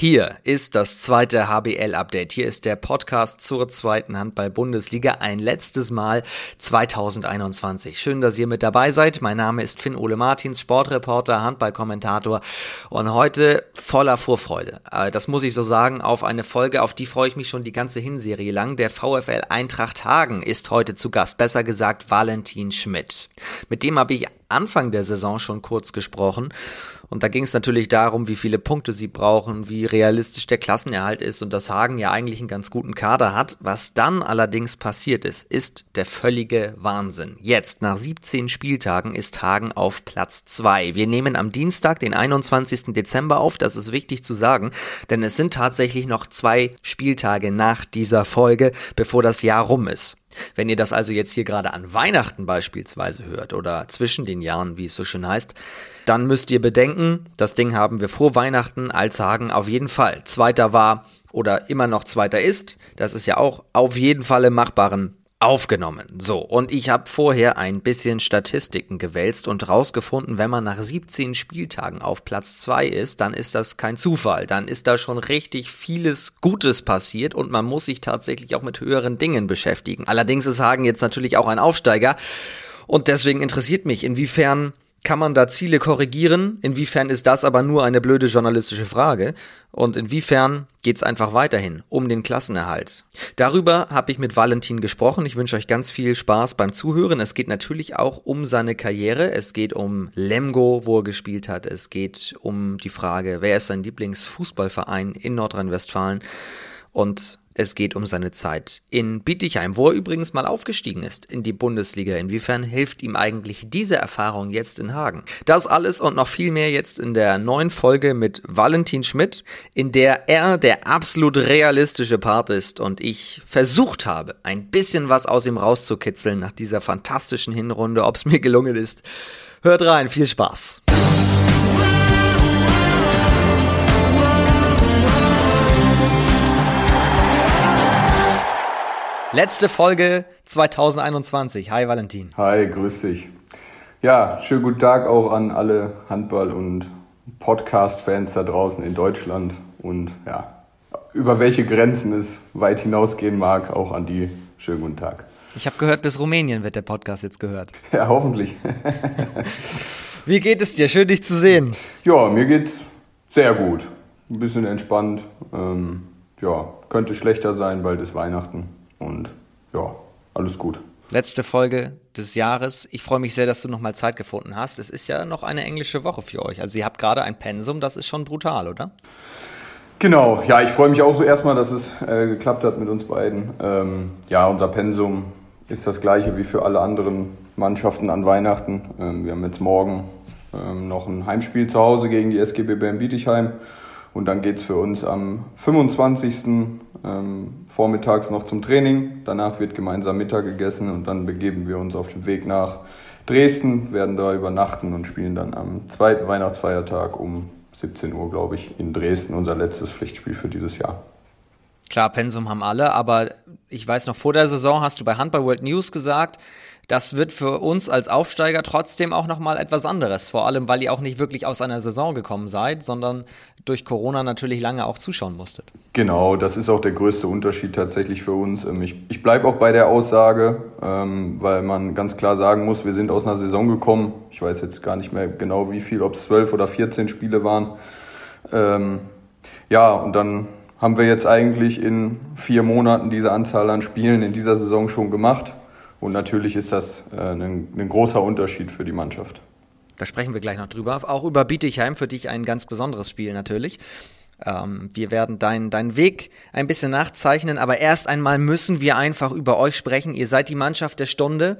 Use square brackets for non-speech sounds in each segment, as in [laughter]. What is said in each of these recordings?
Hier ist das zweite HBL-Update. Hier ist der Podcast zur zweiten Handball-Bundesliga. Ein letztes Mal 2021. Schön, dass ihr mit dabei seid. Mein Name ist Finn Ole Martins, Sportreporter, Handballkommentator und heute voller Vorfreude. Äh, das muss ich so sagen, auf eine Folge, auf die freue ich mich schon die ganze Hinserie lang. Der VfL Eintracht Hagen ist heute zu Gast. Besser gesagt Valentin Schmidt. Mit dem habe ich Anfang der Saison schon kurz gesprochen. Und da ging es natürlich darum, wie viele Punkte sie brauchen, wie realistisch der Klassenerhalt ist und dass Hagen ja eigentlich einen ganz guten Kader hat. Was dann allerdings passiert ist, ist der völlige Wahnsinn. Jetzt, nach 17 Spieltagen, ist Hagen auf Platz 2. Wir nehmen am Dienstag, den 21. Dezember auf, das ist wichtig zu sagen, denn es sind tatsächlich noch zwei Spieltage nach dieser Folge, bevor das Jahr rum ist. Wenn ihr das also jetzt hier gerade an Weihnachten beispielsweise hört oder zwischen den Jahren, wie es so schön heißt, dann müsst ihr bedenken, das Ding haben wir vor Weihnachten als Hagen auf jeden Fall. Zweiter war oder immer noch zweiter ist. Das ist ja auch auf jeden Fall im machbaren aufgenommen. So, und ich habe vorher ein bisschen Statistiken gewälzt und rausgefunden, wenn man nach 17 Spieltagen auf Platz 2 ist, dann ist das kein Zufall. Dann ist da schon richtig vieles Gutes passiert und man muss sich tatsächlich auch mit höheren Dingen beschäftigen. Allerdings ist Hagen jetzt natürlich auch ein Aufsteiger und deswegen interessiert mich, inwiefern kann man da Ziele korrigieren? Inwiefern ist das aber nur eine blöde journalistische Frage? Und inwiefern geht's einfach weiterhin um den Klassenerhalt? Darüber habe ich mit Valentin gesprochen. Ich wünsche euch ganz viel Spaß beim Zuhören. Es geht natürlich auch um seine Karriere. Es geht um Lemgo, wo er gespielt hat. Es geht um die Frage, wer ist sein Lieblingsfußballverein in Nordrhein-Westfalen? Und es geht um seine Zeit in Bietigheim, wo er übrigens mal aufgestiegen ist in die Bundesliga. Inwiefern hilft ihm eigentlich diese Erfahrung jetzt in Hagen? Das alles und noch viel mehr jetzt in der neuen Folge mit Valentin Schmidt, in der er der absolut realistische Part ist und ich versucht habe, ein bisschen was aus ihm rauszukitzeln nach dieser fantastischen Hinrunde. Ob es mir gelungen ist, hört rein. Viel Spaß. Letzte Folge 2021. Hi Valentin. Hi, grüß dich. Ja, schönen guten Tag auch an alle Handball- und Podcast-Fans da draußen in Deutschland und ja, über welche Grenzen es weit hinausgehen mag, auch an die schönen guten Tag. Ich habe gehört, bis Rumänien wird der Podcast jetzt gehört. [laughs] Ja, hoffentlich. [laughs] Wie geht es dir? Schön, dich zu sehen. Ja, mir geht's sehr gut. Ein bisschen entspannt. Ähm, ja, könnte schlechter sein, bald ist Weihnachten. Und ja, alles gut. Letzte Folge des Jahres. Ich freue mich sehr, dass du nochmal Zeit gefunden hast. Es ist ja noch eine englische Woche für euch. Also ihr habt gerade ein Pensum, das ist schon brutal, oder? Genau, ja, ich freue mich auch so erstmal, dass es äh, geklappt hat mit uns beiden. Ähm, ja, unser Pensum ist das gleiche wie für alle anderen Mannschaften an Weihnachten. Ähm, wir haben jetzt morgen ähm, noch ein Heimspiel zu Hause gegen die SGB Bern Bietigheim. Und dann geht es für uns am 25. Ähm, vormittags noch zum Training. Danach wird gemeinsam Mittag gegessen und dann begeben wir uns auf den Weg nach Dresden, werden da übernachten und spielen dann am zweiten Weihnachtsfeiertag um 17 Uhr, glaube ich, in Dresden unser letztes Pflichtspiel für dieses Jahr. Klar, Pensum haben alle, aber ich weiß noch, vor der Saison hast du bei Handball World News gesagt, das wird für uns als Aufsteiger trotzdem auch nochmal etwas anderes. Vor allem, weil ihr auch nicht wirklich aus einer Saison gekommen seid, sondern durch Corona natürlich lange auch zuschauen musstet. Genau, das ist auch der größte Unterschied tatsächlich für uns. Ähm, ich, ich bleibe auch bei der Aussage, ähm, weil man ganz klar sagen muss, wir sind aus einer Saison gekommen. Ich weiß jetzt gar nicht mehr genau wie viel, ob es zwölf oder 14 Spiele waren. Ähm, ja, und dann haben wir jetzt eigentlich in vier Monaten diese Anzahl an Spielen in dieser Saison schon gemacht. Und natürlich ist das äh, ein, ein großer Unterschied für die Mannschaft. Da sprechen wir gleich noch drüber. Auch über Bietigheim, für dich ein ganz besonderes Spiel natürlich. Ähm, wir werden deinen dein Weg ein bisschen nachzeichnen, aber erst einmal müssen wir einfach über euch sprechen. Ihr seid die Mannschaft der Stunde.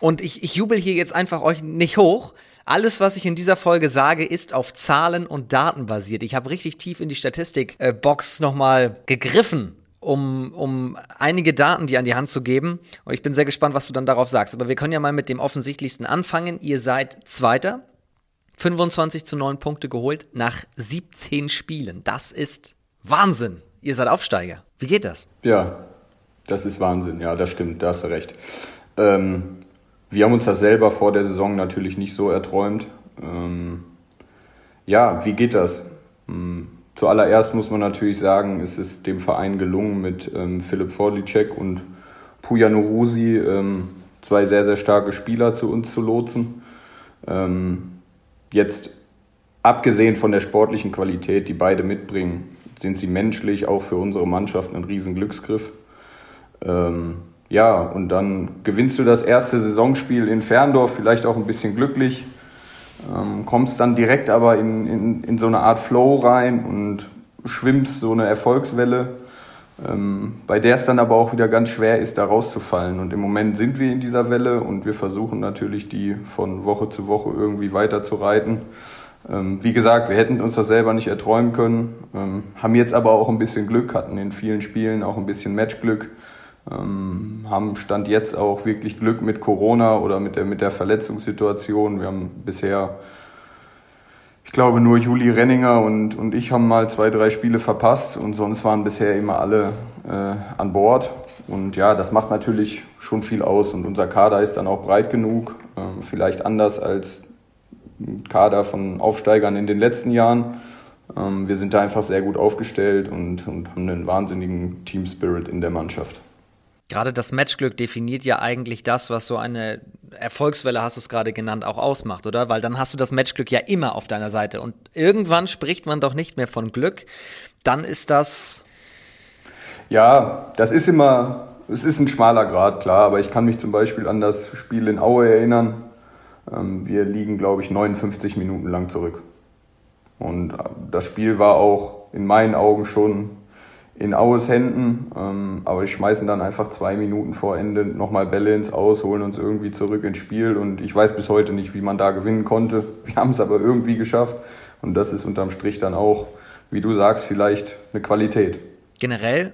Und ich, ich jubel hier jetzt einfach euch nicht hoch. Alles, was ich in dieser Folge sage, ist auf Zahlen und Daten basiert. Ich habe richtig tief in die Statistikbox nochmal gegriffen um, um einige Daten dir an die Hand zu geben. Und ich bin sehr gespannt, was du dann darauf sagst. Aber wir können ja mal mit dem offensichtlichsten anfangen. Ihr seid Zweiter, 25 zu 9 Punkte geholt nach 17 Spielen. Das ist Wahnsinn. Ihr seid Aufsteiger. Wie geht das? Ja, das ist Wahnsinn. Ja, das stimmt. Da hast du recht. Ähm, wir haben uns das selber vor der Saison natürlich nicht so erträumt. Ähm, ja, wie geht das? Hm zuallererst muss man natürlich sagen, es ist dem Verein gelungen, mit ähm, Philipp Vorlicek und Puja Nurusi ähm, zwei sehr, sehr starke Spieler zu uns zu lotsen. Ähm, jetzt abgesehen von der sportlichen Qualität, die beide mitbringen, sind sie menschlich auch für unsere Mannschaft ein riesen Glücksgriff. Ähm, ja, und dann gewinnst du das erste Saisonspiel in Ferndorf, vielleicht auch ein bisschen glücklich, ähm, kommst dann direkt aber in, in, in so eine Art Flow rein und schwimmst so eine Erfolgswelle, ähm, bei der es dann aber auch wieder ganz schwer ist, da rauszufallen. Und im Moment sind wir in dieser Welle und wir versuchen natürlich, die von Woche zu Woche irgendwie weiter zu reiten. Ähm, wie gesagt, wir hätten uns das selber nicht erträumen können, ähm, haben jetzt aber auch ein bisschen Glück, hatten in vielen Spielen auch ein bisschen Matchglück ähm, haben Stand jetzt auch wirklich Glück mit Corona oder mit der, mit der Verletzungssituation. Wir haben bisher, ich glaube, nur Juli Renninger und, und ich haben mal zwei, drei Spiele verpasst und sonst waren bisher immer alle äh, an Bord. Und ja, das macht natürlich schon viel aus und unser Kader ist dann auch breit genug, äh, vielleicht anders als Kader von Aufsteigern in den letzten Jahren. Ähm, wir sind da einfach sehr gut aufgestellt und, und haben einen wahnsinnigen Team Spirit in der Mannschaft. Gerade das Matchglück definiert ja eigentlich das, was so eine Erfolgswelle, hast du es gerade genannt, auch ausmacht, oder? Weil dann hast du das Matchglück ja immer auf deiner Seite. Und irgendwann spricht man doch nicht mehr von Glück. Dann ist das. Ja, das ist immer, es ist ein schmaler Grad, klar. Aber ich kann mich zum Beispiel an das Spiel in Aue erinnern. Ähm, wir liegen, glaube ich, 59 Minuten lang zurück. Und das Spiel war auch in meinen Augen schon in Aues Händen. Ähm, aber die schmeißen dann einfach zwei Minuten vor Ende nochmal Bälle ins Aus, holen uns irgendwie zurück ins Spiel. Und ich weiß bis heute nicht, wie man da gewinnen konnte. [laughs] Wir haben es aber irgendwie geschafft. Und das ist unterm Strich dann auch, wie du sagst, vielleicht eine Qualität. Generell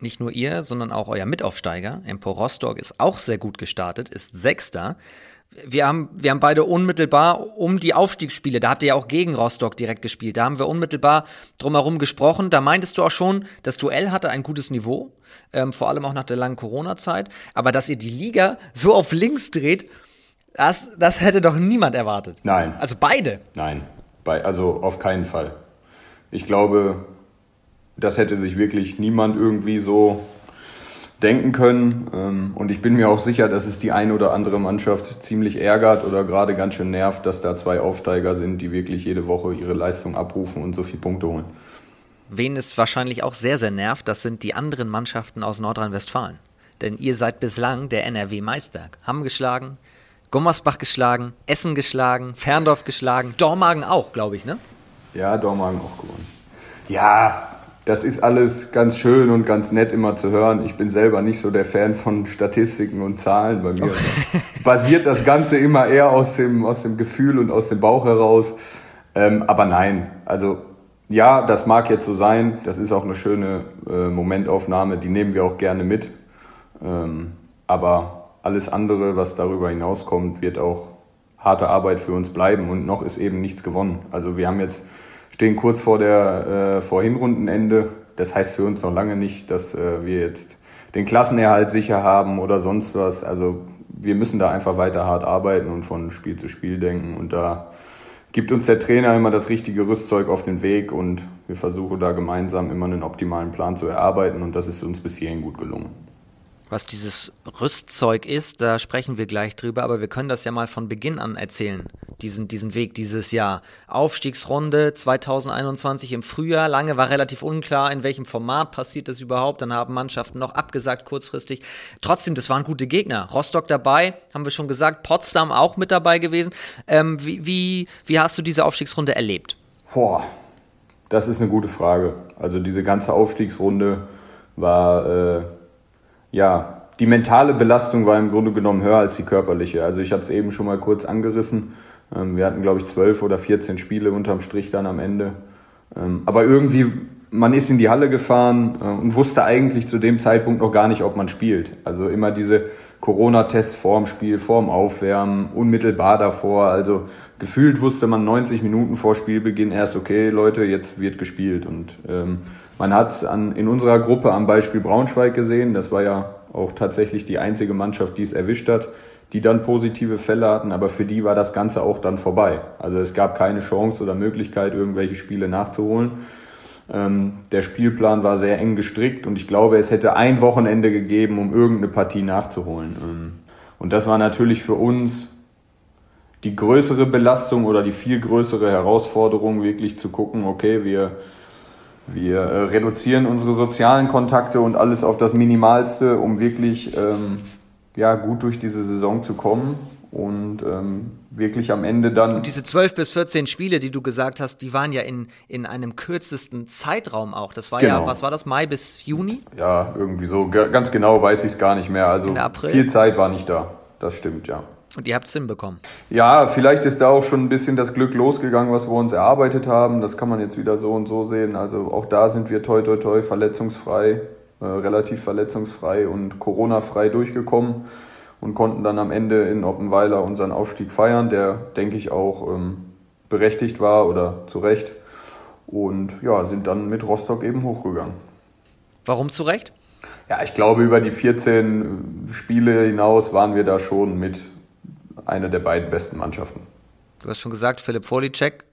nicht nur ihr, sondern auch euer Mitaufsteiger, Empor Rostock, ist auch sehr gut gestartet, ist Sechster wir haben, wir haben beide unmittelbar um die Aufstiegsspiele, da habt ihr ja auch gegen Rostock direkt gespielt, da haben wir unmittelbar drumherum gesprochen. Da meintest du auch schon, das Duell hatte ein gutes Niveau, ähm, vor allem auch nach der langen Corona-Zeit. Aber dass ihr die Liga so auf links dreht, das, das hätte doch niemand erwartet. Nein. Also beide. Nein, bei, also auf keinen Fall. Ich glaube, das hätte sich wirklich niemand irgendwie so denken können. Ähm, und ich bin mir auch sicher, dass es die eine oder andere Mannschaft ziemlich ärgert oder gerade ganz schön nervt, dass da zwei Aufsteiger sind, die wirklich jede Woche ihre Leistung abrufen und so viele Punkte holen. Wen es wahrscheinlich auch sehr, sehr nervt, das sind die anderen Mannschaften aus Nordrhein-Westfalen. Denn ihr seid bislang der NRW-Meister. Hamm geschlagen, Gummersbach geschlagen, Essen geschlagen, Ferndorf geschlagen, Dormagen auch, glaube ich, ne? Ja, Dormagen auch gewonnen. Ja, das ist alles ganz schön und ganz nett immer zu hören. Ich bin selber nicht so der Fan von Statistiken und Zahlen. Bei mir [laughs] basiert das Ganze immer eher aus dem, aus dem Gefühl und aus dem Bauch heraus. Ähm, aber nein, also ja, das mag jetzt so sein. Das ist auch eine schöne äh, Momentaufnahme, die nehmen wir auch gerne mit. Ähm, aber alles andere, was darüber hinauskommt, wird auch harte Arbeit für uns bleiben und noch ist eben nichts gewonnen. Also wir haben jetzt stehen kurz vor der äh, vor Hinrundenende. Das heißt für uns noch lange nicht, dass äh, wir jetzt den Klassenerhalt sicher haben oder sonst was. Also wir müssen da einfach weiter hart arbeiten und von Spiel zu Spiel denken. Und da gibt uns der Trainer immer das richtige Rüstzeug auf den Weg und wir versuchen da gemeinsam immer einen optimalen Plan zu erarbeiten und das ist uns bis hierhin gut gelungen. Was dieses Rüstzeug ist, da sprechen wir gleich drüber, aber wir können das ja mal von Beginn an erzählen, diesen, diesen Weg dieses Jahr. Aufstiegsrunde 2021 im Frühjahr, lange war relativ unklar, in welchem Format passiert das überhaupt, dann haben Mannschaften noch abgesagt kurzfristig. Trotzdem, das waren gute Gegner. Rostock dabei, haben wir schon gesagt, Potsdam auch mit dabei gewesen. Ähm, wie, wie, wie hast du diese Aufstiegsrunde erlebt? Boah, das ist eine gute Frage. Also diese ganze Aufstiegsrunde war... Äh ja, die mentale Belastung war im Grunde genommen höher als die körperliche. Also ich habe es eben schon mal kurz angerissen. Ähm, wir hatten, glaube ich, zwölf oder 14 Spiele unterm Strich dann am Ende. Ähm, aber irgendwie, man ist in die Halle gefahren äh, und wusste eigentlich zu dem Zeitpunkt noch gar nicht, ob man spielt. Also immer diese Corona-Tests vorm Spiel, vorm Aufwärmen, unmittelbar davor. Also gefühlt wusste man 90 Minuten vor Spielbeginn erst, okay, Leute, jetzt wird gespielt. Und ähm, man hat es in unserer Gruppe am Beispiel Braunschweig gesehen. Das war ja auch tatsächlich die einzige Mannschaft, die es erwischt hat, die dann positive Fälle hatten. Aber für die war das Ganze auch dann vorbei. Also es gab keine Chance oder Möglichkeit, irgendwelche Spiele nachzuholen. Ähm, der Spielplan war sehr eng gestrickt und ich glaube, es hätte ein Wochenende gegeben, um irgendeine Partie nachzuholen. Ähm, und das war natürlich für uns die größere Belastung oder die viel größere Herausforderung, wirklich zu gucken, okay, wir, wir äh, reduzieren unsere sozialen Kontakte und alles auf das Minimalste, um wirklich ähm, ja, gut durch diese Saison zu kommen und ähm, wirklich am Ende dann. Und diese 12 bis 14 Spiele, die du gesagt hast, die waren ja in, in einem kürzesten Zeitraum auch. Das war genau. ja, was war das, Mai bis Juni? Ja, irgendwie so. Ganz genau weiß ich es gar nicht mehr. Also viel Zeit war nicht da. Das stimmt, ja. Und ihr habt es hinbekommen. Ja, vielleicht ist da auch schon ein bisschen das Glück losgegangen, was wir uns erarbeitet haben. Das kann man jetzt wieder so und so sehen. Also auch da sind wir toi toi toi verletzungsfrei, äh, relativ verletzungsfrei und Corona-frei durchgekommen und konnten dann am Ende in Oppenweiler unseren Aufstieg feiern, der, denke ich, auch ähm, berechtigt war oder zu Recht. Und ja, sind dann mit Rostock eben hochgegangen. Warum zu Recht? Ja, ich glaube, über die 14 Spiele hinaus waren wir da schon mit einer der beiden besten Mannschaften. Du hast schon gesagt, Philipp Folicek,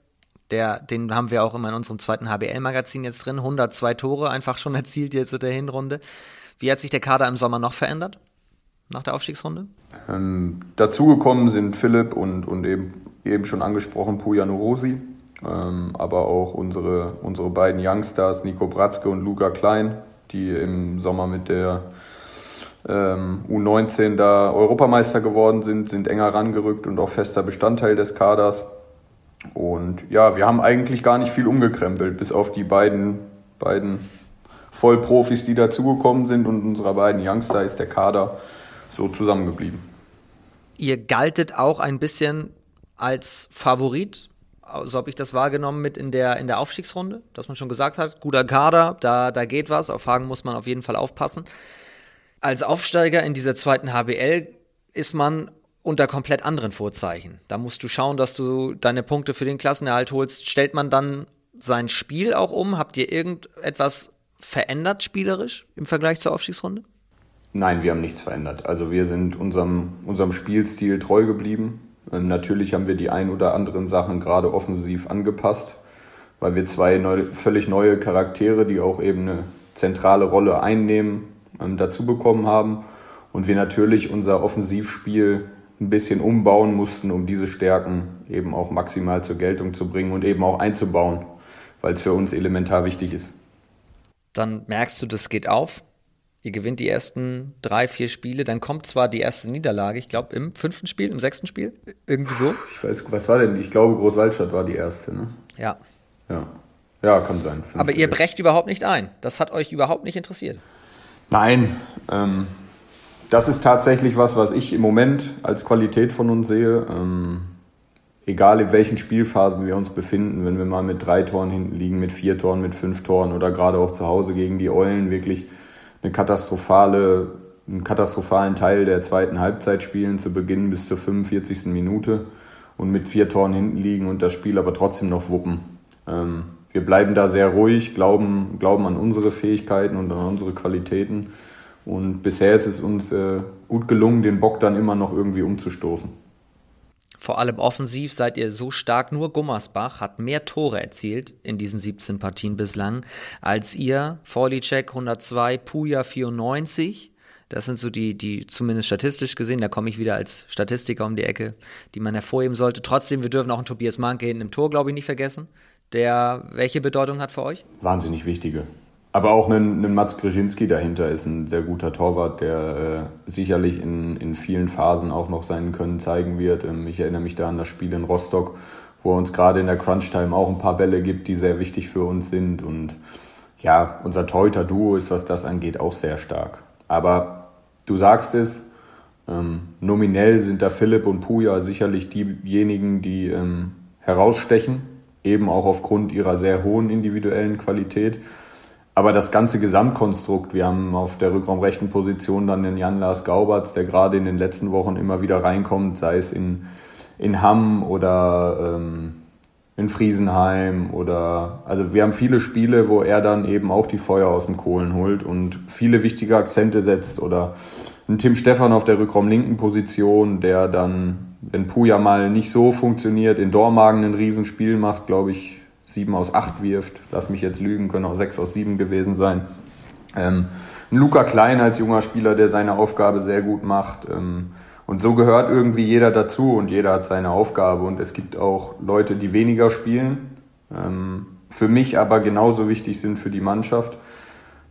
der, den haben wir auch immer in unserem zweiten HBL-Magazin jetzt drin. 102 Tore einfach schon [laughs] erzielt jetzt in der Hinrunde. Wie hat sich der Kader im Sommer noch verändert? Nach der Aufstiegsrunde? Ähm, dazugekommen sind Philipp und, und eben, eben schon angesprochen Puja Nurosi. Ähm, aber auch unsere, unsere beiden Youngstars, Nico Bratzke und Luca Klein, die im Sommer mit der ähm, U19 da Europameister geworden sind, sind enger rangerückt und auch fester Bestandteil des Kaders. Und ja, wir haben eigentlich gar nicht viel umgekrempelt, bis auf die beiden, beiden Vollprofis, die dazugekommen sind und unserer beiden Youngster ist der Kader so zusammengeblieben. Ihr galtet auch ein bisschen als Favorit, so habe ich das wahrgenommen mit in der, in der Aufstiegsrunde, dass man schon gesagt hat, guter Kader, da, da geht was, auf Hagen muss man auf jeden Fall aufpassen als Aufsteiger in dieser zweiten HBL ist man unter komplett anderen Vorzeichen. Da musst du schauen, dass du deine Punkte für den Klassenerhalt holst. Stellt man dann sein Spiel auch um? Habt ihr irgendetwas verändert spielerisch im Vergleich zur Aufstiegsrunde? Nein, wir haben nichts verändert. Also wir sind unserem, unserem Spielstil treu geblieben. Ähm, natürlich haben wir die ein oder anderen Sachen gerade offensiv angepasst, weil wir zwei neu, völlig neue Charaktere, die auch eben eine zentrale Rolle einnehmen, ähm, dazu bekommen haben und wir natürlich unser Offensivspiel ein bisschen umbauen mussten, um diese Stärken eben auch maximal zur Geltung zu bringen und eben auch einzubauen, weil es für uns elementar wichtig ist. Dann merkst du, das geht auf. Ihr gewinnt die ersten drei, vier Spiele, dann kommt zwar die erste Niederlage, ich glaube im fünften Spiel, im sechsten Spiel, irgendwie so. Ich weiß, was war denn? Ich glaube, Großwaldstadt war die erste, ne? Ja. Ja. Ja, kann sein. Aber ihr brecht überhaupt nicht ein. Das hat euch überhaupt nicht interessiert. Nein, ähm, das ist tatsächlich was, was ich im Moment als Qualität von uns sehe. Ähm, egal in welchen Spielphasen wir uns befinden, wenn wir mal mit drei Toren hinten liegen, mit vier Toren, mit fünf Toren oder gerade auch zu Hause gegen die Eulen wirklich eine katastrophale, einen katastrophalen Teil der zweiten Halbzeit spielen, zu Beginn bis zur 45. Minute und mit vier Toren hinten liegen und das Spiel aber trotzdem noch wuppen. Ähm, wir bleiben da sehr ruhig, glauben, glauben an unsere Fähigkeiten und an unsere Qualitäten. Und bisher ist es uns äh, gut gelungen, den Bock dann immer noch irgendwie umzustoßen. Vor allem offensiv seid ihr so stark. Nur Gummersbach hat mehr Tore erzielt in diesen 17 Partien bislang als ihr. Vorlicek 102, Puja 94. Das sind so die, die zumindest statistisch gesehen, da komme ich wieder als Statistiker um die Ecke, die man hervorheben sollte. Trotzdem, wir dürfen auch einen Tobias Manke hinten im Tor, glaube ich, nicht vergessen der welche Bedeutung hat für euch? Wahnsinnig wichtige. Aber auch ein, ein Mats Grzyński dahinter ist ein sehr guter Torwart, der äh, sicherlich in, in vielen Phasen auch noch seinen Können zeigen wird. Ähm, ich erinnere mich da an das Spiel in Rostock, wo er uns gerade in der Crunch-Time auch ein paar Bälle gibt, die sehr wichtig für uns sind. Und ja, unser Torhüter-Duo ist, was das angeht, auch sehr stark. Aber du sagst es, ähm, nominell sind da Philipp und Puja sicherlich diejenigen, die ähm, herausstechen eben auch aufgrund ihrer sehr hohen individuellen Qualität. Aber das ganze Gesamtkonstrukt, wir haben auf der rückraumrechten Position dann den Jan-Lars Gauberts, der gerade in den letzten Wochen immer wieder reinkommt, sei es in, in Hamm oder ähm, in Friesenheim oder also wir haben viele Spiele, wo er dann eben auch die Feuer aus dem Kohlen holt und viele wichtige Akzente setzt oder ein Tim Stefan auf der Rückraumlinken Position, der dann wenn Puja mal nicht so funktioniert, in Dormagen ein Riesenspiel macht, glaube ich, sieben aus acht wirft. Lass mich jetzt lügen, können auch sechs aus sieben gewesen sein. Ähm, Luca Klein als junger Spieler, der seine Aufgabe sehr gut macht. Ähm, und so gehört irgendwie jeder dazu und jeder hat seine Aufgabe. Und es gibt auch Leute, die weniger spielen, ähm, für mich aber genauso wichtig sind für die Mannschaft,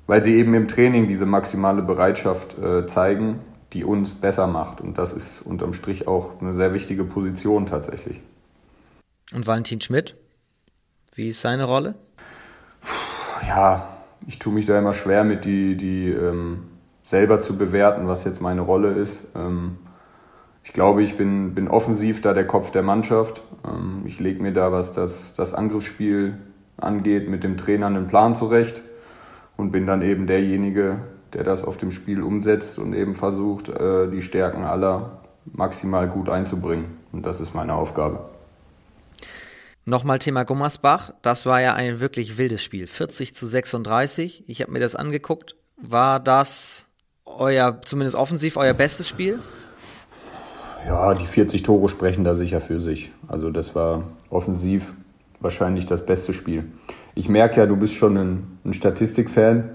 weil sie eben im Training diese maximale Bereitschaft äh, zeigen, die uns besser macht. Und das ist unterm Strich auch eine sehr wichtige Position tatsächlich. Und Valentin Schmidt, wie ist seine Rolle? Ja, ich tue mich da immer schwer mit, die, die ähm, selber zu bewerten, was jetzt meine Rolle ist. Ähm, ich glaube, ich bin, bin offensiv da der Kopf der Mannschaft. Ähm, ich lege mir da, was das, das Angriffsspiel angeht, mit dem Trainer einen Plan zurecht und bin dann eben derjenige, der das auf dem Spiel umsetzt und eben versucht, äh, die Stärken aller maximal gut einzubringen. Und das ist meine Aufgabe. Nochmal Thema Gummersbach. Das war ja ein wirklich wildes Spiel. 40 zu 36. Ich habe mir das angeguckt. War das euer, zumindest offensiv, euer bestes Spiel? Ja, die 40 Tore sprechen da sicher für sich. Also das war offensiv wahrscheinlich das beste Spiel. Ich merke ja, du bist schon ein, ein Statistikfan.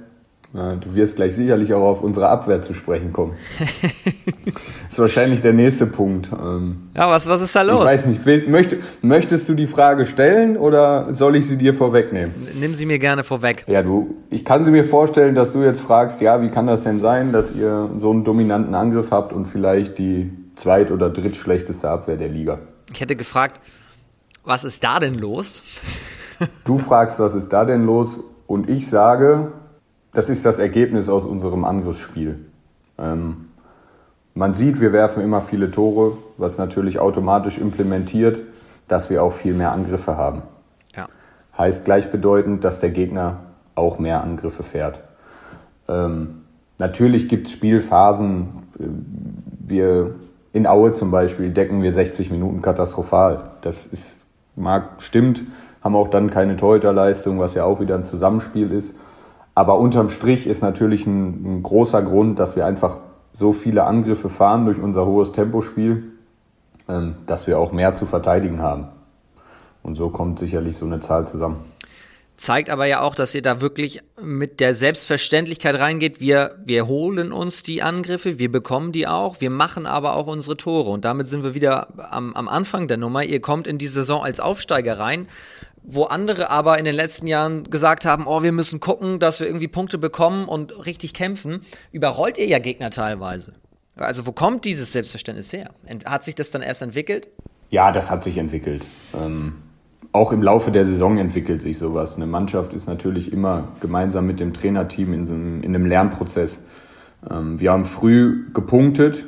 Du wirst gleich sicherlich auch auf unsere Abwehr zu sprechen kommen. das [laughs] ist wahrscheinlich der nächste Punkt. Ähm, ja, was, was ist da los? Ich weiß nicht, will, möcht, möchtest du die Frage stellen oder soll ich sie dir vorwegnehmen? Nimm sie mir gerne vorweg. Ja, du, ich kann sie mir vorstellen, dass du jetzt fragst, ja, wie kann das denn sein, dass ihr so einen dominanten Angriff habt und vielleicht die zweit- oder drittschlechteste Abwehr der Liga? Ich hätte gefragt, was ist da denn los? Du fragst, was ist da denn los? Und ich sage, das ist das Ergebnis aus unserem Angriffsspiel. Ähm, man sieht, wir werfen immer viele Tore, was natürlich automatisch implementiert, dass wir auch viel mehr Angriffe haben. Ja. Heißt gleichbedeutend, dass der Gegner auch mehr Angriffe fährt. Ähm, natürlich gibt es Spielphasen, äh, wir in Aue zum Beispiel decken wir 60 Minuten katastrophal. Das ist, mag, stimmt, haben auch dann keine Torhüterleistung, was ja auch wieder ein Zusammenspiel ist. Aber unterm Strich ist natürlich ein, ein großer Grund, dass wir einfach so viele Angriffe fahren durch unser hohes Tempospiel, ähm, dass wir auch mehr zu verteidigen haben. Und so kommt sicherlich so eine Zahl zusammen. Zeigt aber ja auch, dass ihr da wirklich mit der Selbstverständlichkeit reingeht. Wir, wir holen uns die Angriffe, wir bekommen die auch, wir machen aber auch unsere Tore. Und damit sind wir wieder am, am Anfang der Nummer. Ihr kommt in die Saison als Aufsteiger rein wo andere aber in den letzten Jahren gesagt haben, oh, wir müssen gucken, dass wir irgendwie Punkte bekommen und richtig kämpfen, überrollt ihr ja Gegner teilweise. Also wo kommt dieses Selbstverständnis her? Hat sich das dann erst entwickelt? Ja, das hat sich entwickelt. Ähm, auch im Laufe der Saison entwickelt sich sowas. Eine Mannschaft ist natürlich immer gemeinsam mit dem Trainerteam in, so einem, in einem Lernprozess. Ähm, wir haben früh gepunktet,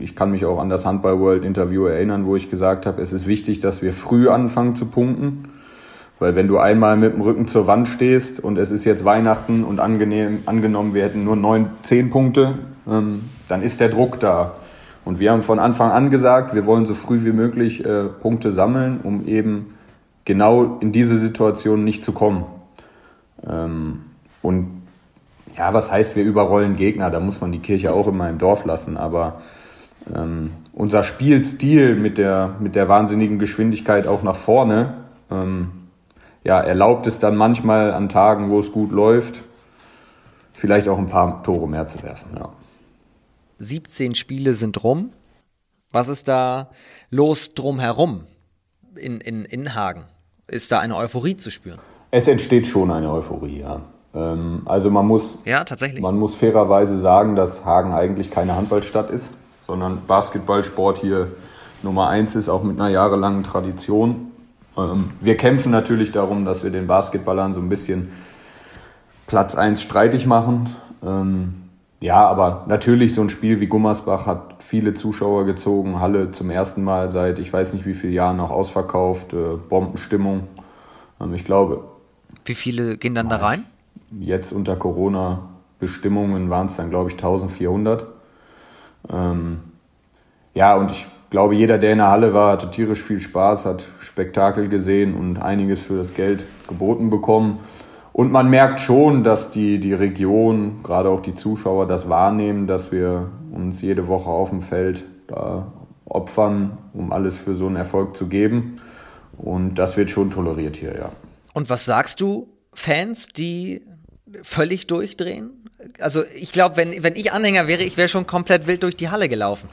ich kann mich auch an das Handball World Interview erinnern, wo ich gesagt habe, es ist wichtig, dass wir früh anfangen zu punkten. Weil wenn du einmal mit dem Rücken zur Wand stehst und es ist jetzt Weihnachten und angenehm, angenommen, wir hätten nur neun, zehn Punkte, ähm, dann ist der Druck da. Und wir haben von Anfang an gesagt, wir wollen so früh wie möglich äh, Punkte sammeln, um eben genau in diese Situation nicht zu kommen. Ähm, und ja, was heißt, wir überrollen Gegner? Da muss man die Kirche auch immer im Dorf lassen. Aber ähm, unser Spielstil mit der, mit der wahnsinnigen Geschwindigkeit auch nach vorne, ähm, ja, erlaubt es dann manchmal an Tagen, wo es gut läuft, vielleicht auch ein paar Tore mehr zu werfen. Ja. 17 Spiele sind rum. Was ist da los drumherum in, in, in Hagen? Ist da eine Euphorie zu spüren? Es entsteht schon eine Euphorie, ja. Ähm, also man muss, ja, man muss fairerweise sagen, dass Hagen eigentlich keine Handballstadt ist, sondern Basketballsport hier Nummer eins ist, auch mit einer jahrelangen Tradition. Ähm, wir kämpfen natürlich darum, dass wir den Basketballern so ein bisschen Platz 1 streitig machen. Ähm, ja, aber natürlich so ein Spiel wie Gummersbach hat viele Zuschauer gezogen. Halle zum ersten Mal seit ich weiß nicht wie vielen Jahren noch ausverkauft. Äh, Bombenstimmung. ich glaube. Wie viele gehen dann da rein? Jetzt unter Corona-Bestimmungen waren es dann, glaube ich, 1400. Ähm, ja, und ich glaube, jeder, der in der Halle war, hatte tierisch viel Spaß, hat Spektakel gesehen und einiges für das Geld geboten bekommen. Und man merkt schon, dass die, die Region, gerade auch die Zuschauer, das wahrnehmen, dass wir uns jede Woche auf dem Feld da opfern, um alles für so einen Erfolg zu geben. Und das wird schon toleriert hier, ja. Und was sagst du Fans, die völlig durchdrehen? Also ich glaube, wenn, wenn ich Anhänger wäre, ich wäre schon komplett wild durch die Halle gelaufen.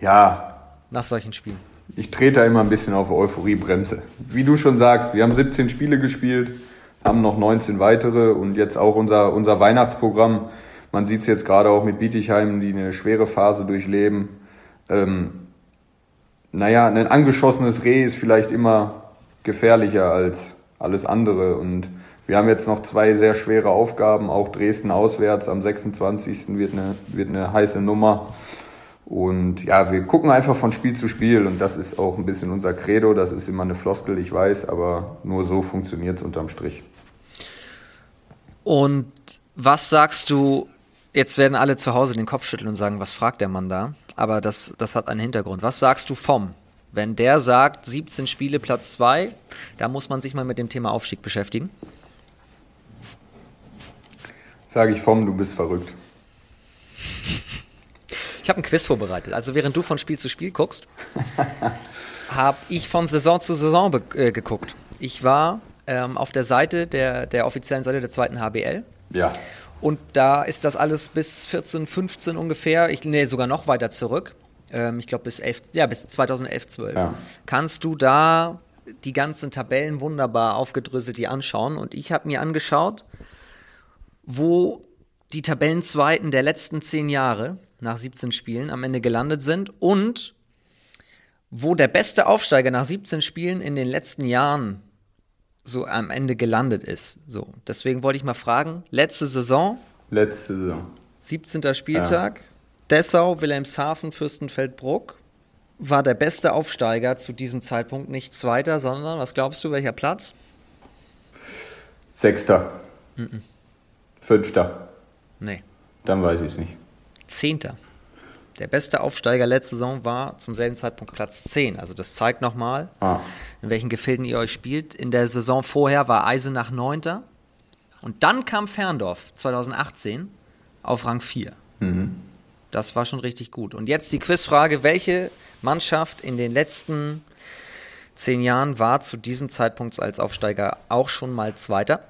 Ja. Nach solchen Spielen. Ich trete da immer ein bisschen auf Euphoriebremse. Wie du schon sagst, wir haben 17 Spiele gespielt, haben noch 19 weitere und jetzt auch unser, unser Weihnachtsprogramm. Man sieht es jetzt gerade auch mit Bietigheim, die eine schwere Phase durchleben. Ähm, naja, ein angeschossenes Reh ist vielleicht immer gefährlicher als alles andere. Und wir haben jetzt noch zwei sehr schwere Aufgaben, auch Dresden auswärts. Am 26. wird eine, wird eine heiße Nummer. Und ja, wir gucken einfach von Spiel zu Spiel und das ist auch ein bisschen unser Credo. Das ist immer eine Floskel, ich weiß, aber nur so funktioniert es unterm Strich. Und was sagst du? Jetzt werden alle zu Hause den Kopf schütteln und sagen, was fragt der Mann da? Aber das, das hat einen Hintergrund. Was sagst du vom? Wenn der sagt, 17 Spiele, Platz 2, da muss man sich mal mit dem Thema Aufstieg beschäftigen. Sage ich vom, du bist verrückt. Ich habe ein Quiz vorbereitet. Also während du von Spiel zu Spiel guckst, [laughs] habe ich von Saison zu Saison äh, geguckt. Ich war ähm, auf der Seite der, der offiziellen Seite der zweiten HBL. Ja. Und da ist das alles bis 14, 15 ungefähr, ich nee, sogar noch weiter zurück. Ähm, ich glaube bis 11, ja, bis 2011, 12. Ja. Kannst du da die ganzen Tabellen wunderbar aufgedröselt die anschauen? Und ich habe mir angeschaut, wo die Tabellenzweiten der letzten zehn Jahre nach 17 Spielen am Ende gelandet sind und wo der beste Aufsteiger nach 17 Spielen in den letzten Jahren so am Ende gelandet ist. So, deswegen wollte ich mal fragen, letzte Saison? Letzte Saison. 17. Spieltag, ja. Dessau, Wilhelmshaven, Fürstenfeldbruck war der beste Aufsteiger zu diesem Zeitpunkt nicht Zweiter, sondern, was glaubst du, welcher Platz? Sechster. Mm -mm. Fünfter. Nee. Dann weiß ich es nicht. Zehnter. Der beste Aufsteiger letzte Saison war zum selben Zeitpunkt Platz 10. Also das zeigt nochmal, ah. in welchen Gefilden ihr euch spielt. In der Saison vorher war Eisenach Neunter. Und dann kam Ferndorf 2018 auf Rang 4. Mhm. Das war schon richtig gut. Und jetzt die Quizfrage, welche Mannschaft in den letzten zehn Jahren war zu diesem Zeitpunkt als Aufsteiger auch schon mal Zweiter?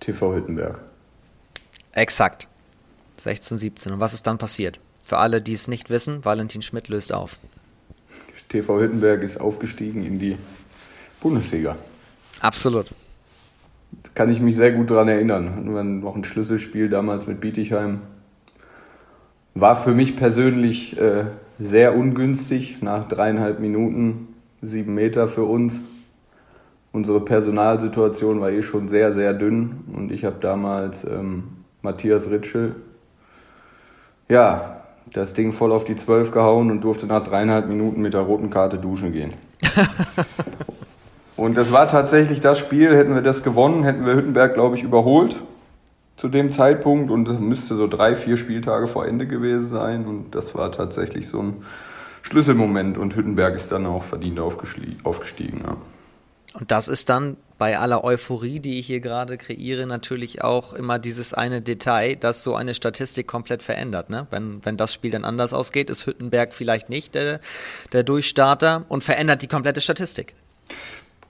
TV Hüttenberg. Exakt. 16, 17. Und was ist dann passiert? Für alle, die es nicht wissen, Valentin Schmidt löst auf. TV Hüttenberg ist aufgestiegen in die Bundesliga. Absolut. Kann ich mich sehr gut daran erinnern. Nur noch ein Schlüsselspiel damals mit Bietigheim. War für mich persönlich äh, sehr ungünstig. Nach dreieinhalb Minuten sieben Meter für uns. Unsere Personalsituation war eh schon sehr, sehr dünn. Und ich habe damals ähm, Matthias Ritschel ja, das Ding voll auf die 12 gehauen und durfte nach dreieinhalb Minuten mit der roten Karte duschen gehen. [laughs] und das war tatsächlich das Spiel, hätten wir das gewonnen, hätten wir Hüttenberg, glaube ich, überholt zu dem Zeitpunkt und das müsste so drei, vier Spieltage vor Ende gewesen sein und das war tatsächlich so ein Schlüsselmoment und Hüttenberg ist dann auch verdient aufgestiegen. Ja. Und das ist dann bei aller Euphorie, die ich hier gerade kreiere, natürlich auch immer dieses eine Detail, das so eine Statistik komplett verändert. Ne? Wenn, wenn das Spiel dann anders ausgeht, ist Hüttenberg vielleicht nicht der, der Durchstarter und verändert die komplette Statistik.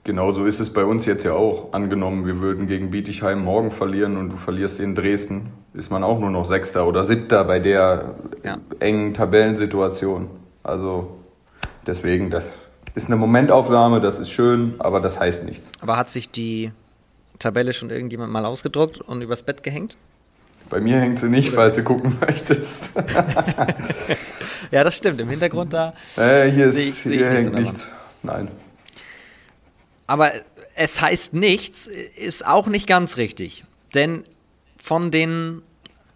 Genau so ist es bei uns jetzt ja auch. Angenommen, wir würden gegen Bietigheim morgen verlieren und du verlierst in Dresden, ist man auch nur noch Sechster oder Siebter bei der ja. engen Tabellensituation. Also deswegen, das ist eine Momentaufnahme, das ist schön, aber das heißt nichts. Aber hat sich die Tabelle schon irgendjemand mal ausgedruckt und übers Bett gehängt? Bei mir hängt sie nicht, falls du gucken möchtest. [laughs] ja, das stimmt. Im Hintergrund da äh, hier sehe ich, seh ich hängt nichts. Nein. Aber es heißt nichts, ist auch nicht ganz richtig. Denn von den,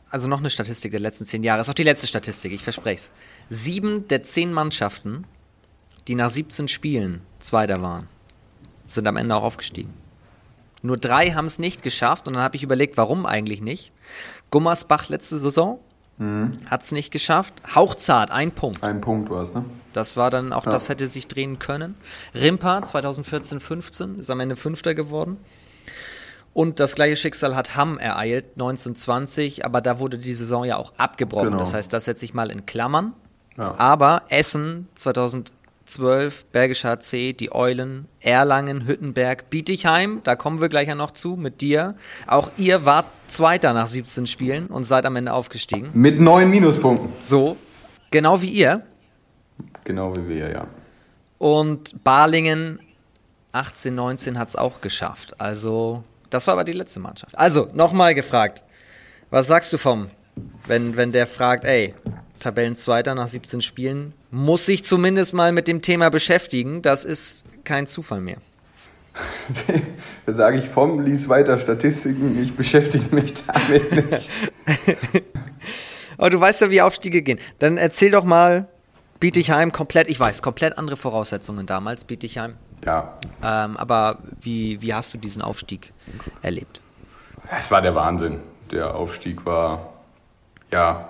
also noch eine Statistik der letzten zehn Jahre, ist auch die letzte Statistik, ich verspreche es. Sieben der zehn Mannschaften die nach 17 Spielen Zweiter waren, sind am Ende auch aufgestiegen. Nur drei haben es nicht geschafft und dann habe ich überlegt, warum eigentlich nicht. Gummersbach letzte Saison mhm. hat es nicht geschafft. Hauchzart, ein Punkt. Ein Punkt war es, ne? Das war dann, auch ja. das hätte sich drehen können. Rimpa 2014, 15 ist am Ende Fünfter geworden. Und das gleiche Schicksal hat Hamm ereilt, 1920, aber da wurde die Saison ja auch abgebrochen. Genau. Das heißt, das setze ich mal in Klammern. Ja. Aber Essen 2000 12, Bergischer HC, die Eulen, Erlangen, Hüttenberg, Bietigheim, da kommen wir gleich ja noch zu mit dir. Auch ihr wart Zweiter nach 17 Spielen und seid am Ende aufgestiegen. Mit neun Minuspunkten. So, genau wie ihr. Genau wie wir, ja. Und Balingen 18, 19 hat es auch geschafft. Also, das war aber die letzte Mannschaft. Also, nochmal gefragt. Was sagst du vom, wenn, wenn der fragt, ey, Tabellenzweiter nach 17 Spielen, muss sich zumindest mal mit dem Thema beschäftigen. Das ist kein Zufall mehr. [laughs] da sage ich vom, lies weiter Statistiken, ich beschäftige mich damit [laughs] nicht. Aber du weißt ja, wie Aufstiege gehen. Dann erzähl doch mal, Bietigheim komplett, ich weiß, komplett andere Voraussetzungen damals, Bietigheim. Ja. Ähm, aber wie, wie hast du diesen Aufstieg erlebt? Es war der Wahnsinn. Der Aufstieg war, ja,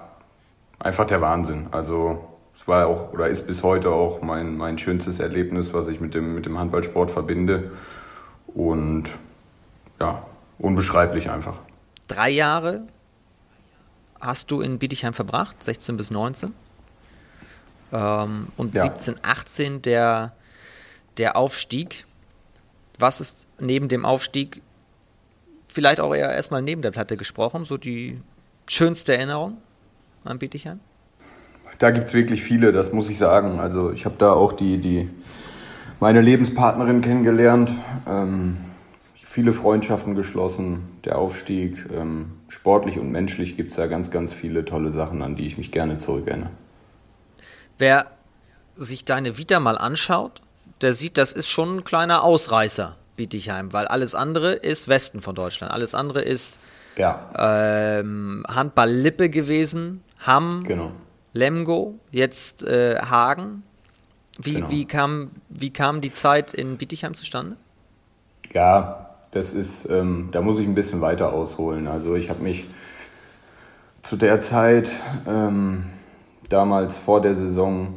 einfach der Wahnsinn. Also es war auch oder ist bis heute auch mein, mein schönstes Erlebnis, was ich mit dem, mit dem Handballsport verbinde. Und ja, unbeschreiblich einfach. Drei Jahre hast du in Bietigheim verbracht, 16 bis 19. Ähm, und ja. 17, 18 der, der Aufstieg. Was ist neben dem Aufstieg, vielleicht auch eher erstmal neben der Platte gesprochen, so die schönste Erinnerung? An Bietigheim? Da gibt es wirklich viele, das muss ich sagen. Also ich habe da auch die, die, meine Lebenspartnerin kennengelernt, ähm, viele Freundschaften geschlossen, der Aufstieg. Ähm, sportlich und menschlich gibt es da ganz, ganz viele tolle Sachen, an die ich mich gerne zurückerinnere. Wer sich deine Vita mal anschaut, der sieht, das ist schon ein kleiner Ausreißer, Bietigheim, weil alles andere ist Westen von Deutschland. Alles andere ist ja. ähm, Handball-Lippe gewesen, Hamm, genau. Lemgo, jetzt äh, Hagen. Wie, genau. wie, kam, wie kam die Zeit in Bietigheim zustande? Ja, das ist, ähm, da muss ich ein bisschen weiter ausholen. Also ich habe mich zu der Zeit ähm, damals vor der Saison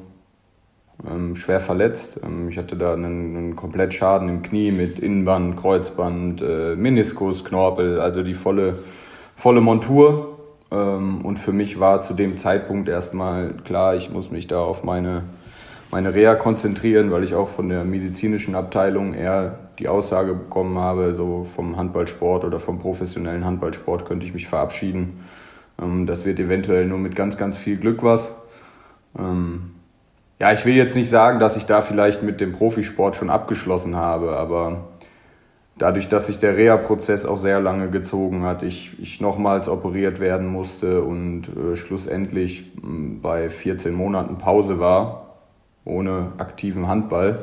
ähm, schwer verletzt. Ähm, ich hatte da einen, einen Komplettschaden im Knie mit Innenband, Kreuzband, äh, Meniskus, Knorpel, also die volle, volle Montur. Ähm, und für mich war zu dem Zeitpunkt erstmal klar, ich muss mich da auf meine, meine Reha konzentrieren, weil ich auch von der medizinischen Abteilung eher die Aussage bekommen habe, so vom Handballsport oder vom professionellen Handballsport könnte ich mich verabschieden. Ähm, das wird eventuell nur mit ganz, ganz viel Glück was. Ähm, ja, ich will jetzt nicht sagen, dass ich da vielleicht mit dem Profisport schon abgeschlossen habe, aber dadurch, dass sich der Reha-Prozess auch sehr lange gezogen hat, ich, ich nochmals operiert werden musste und äh, schlussendlich äh, bei 14 Monaten Pause war, ohne aktiven Handball,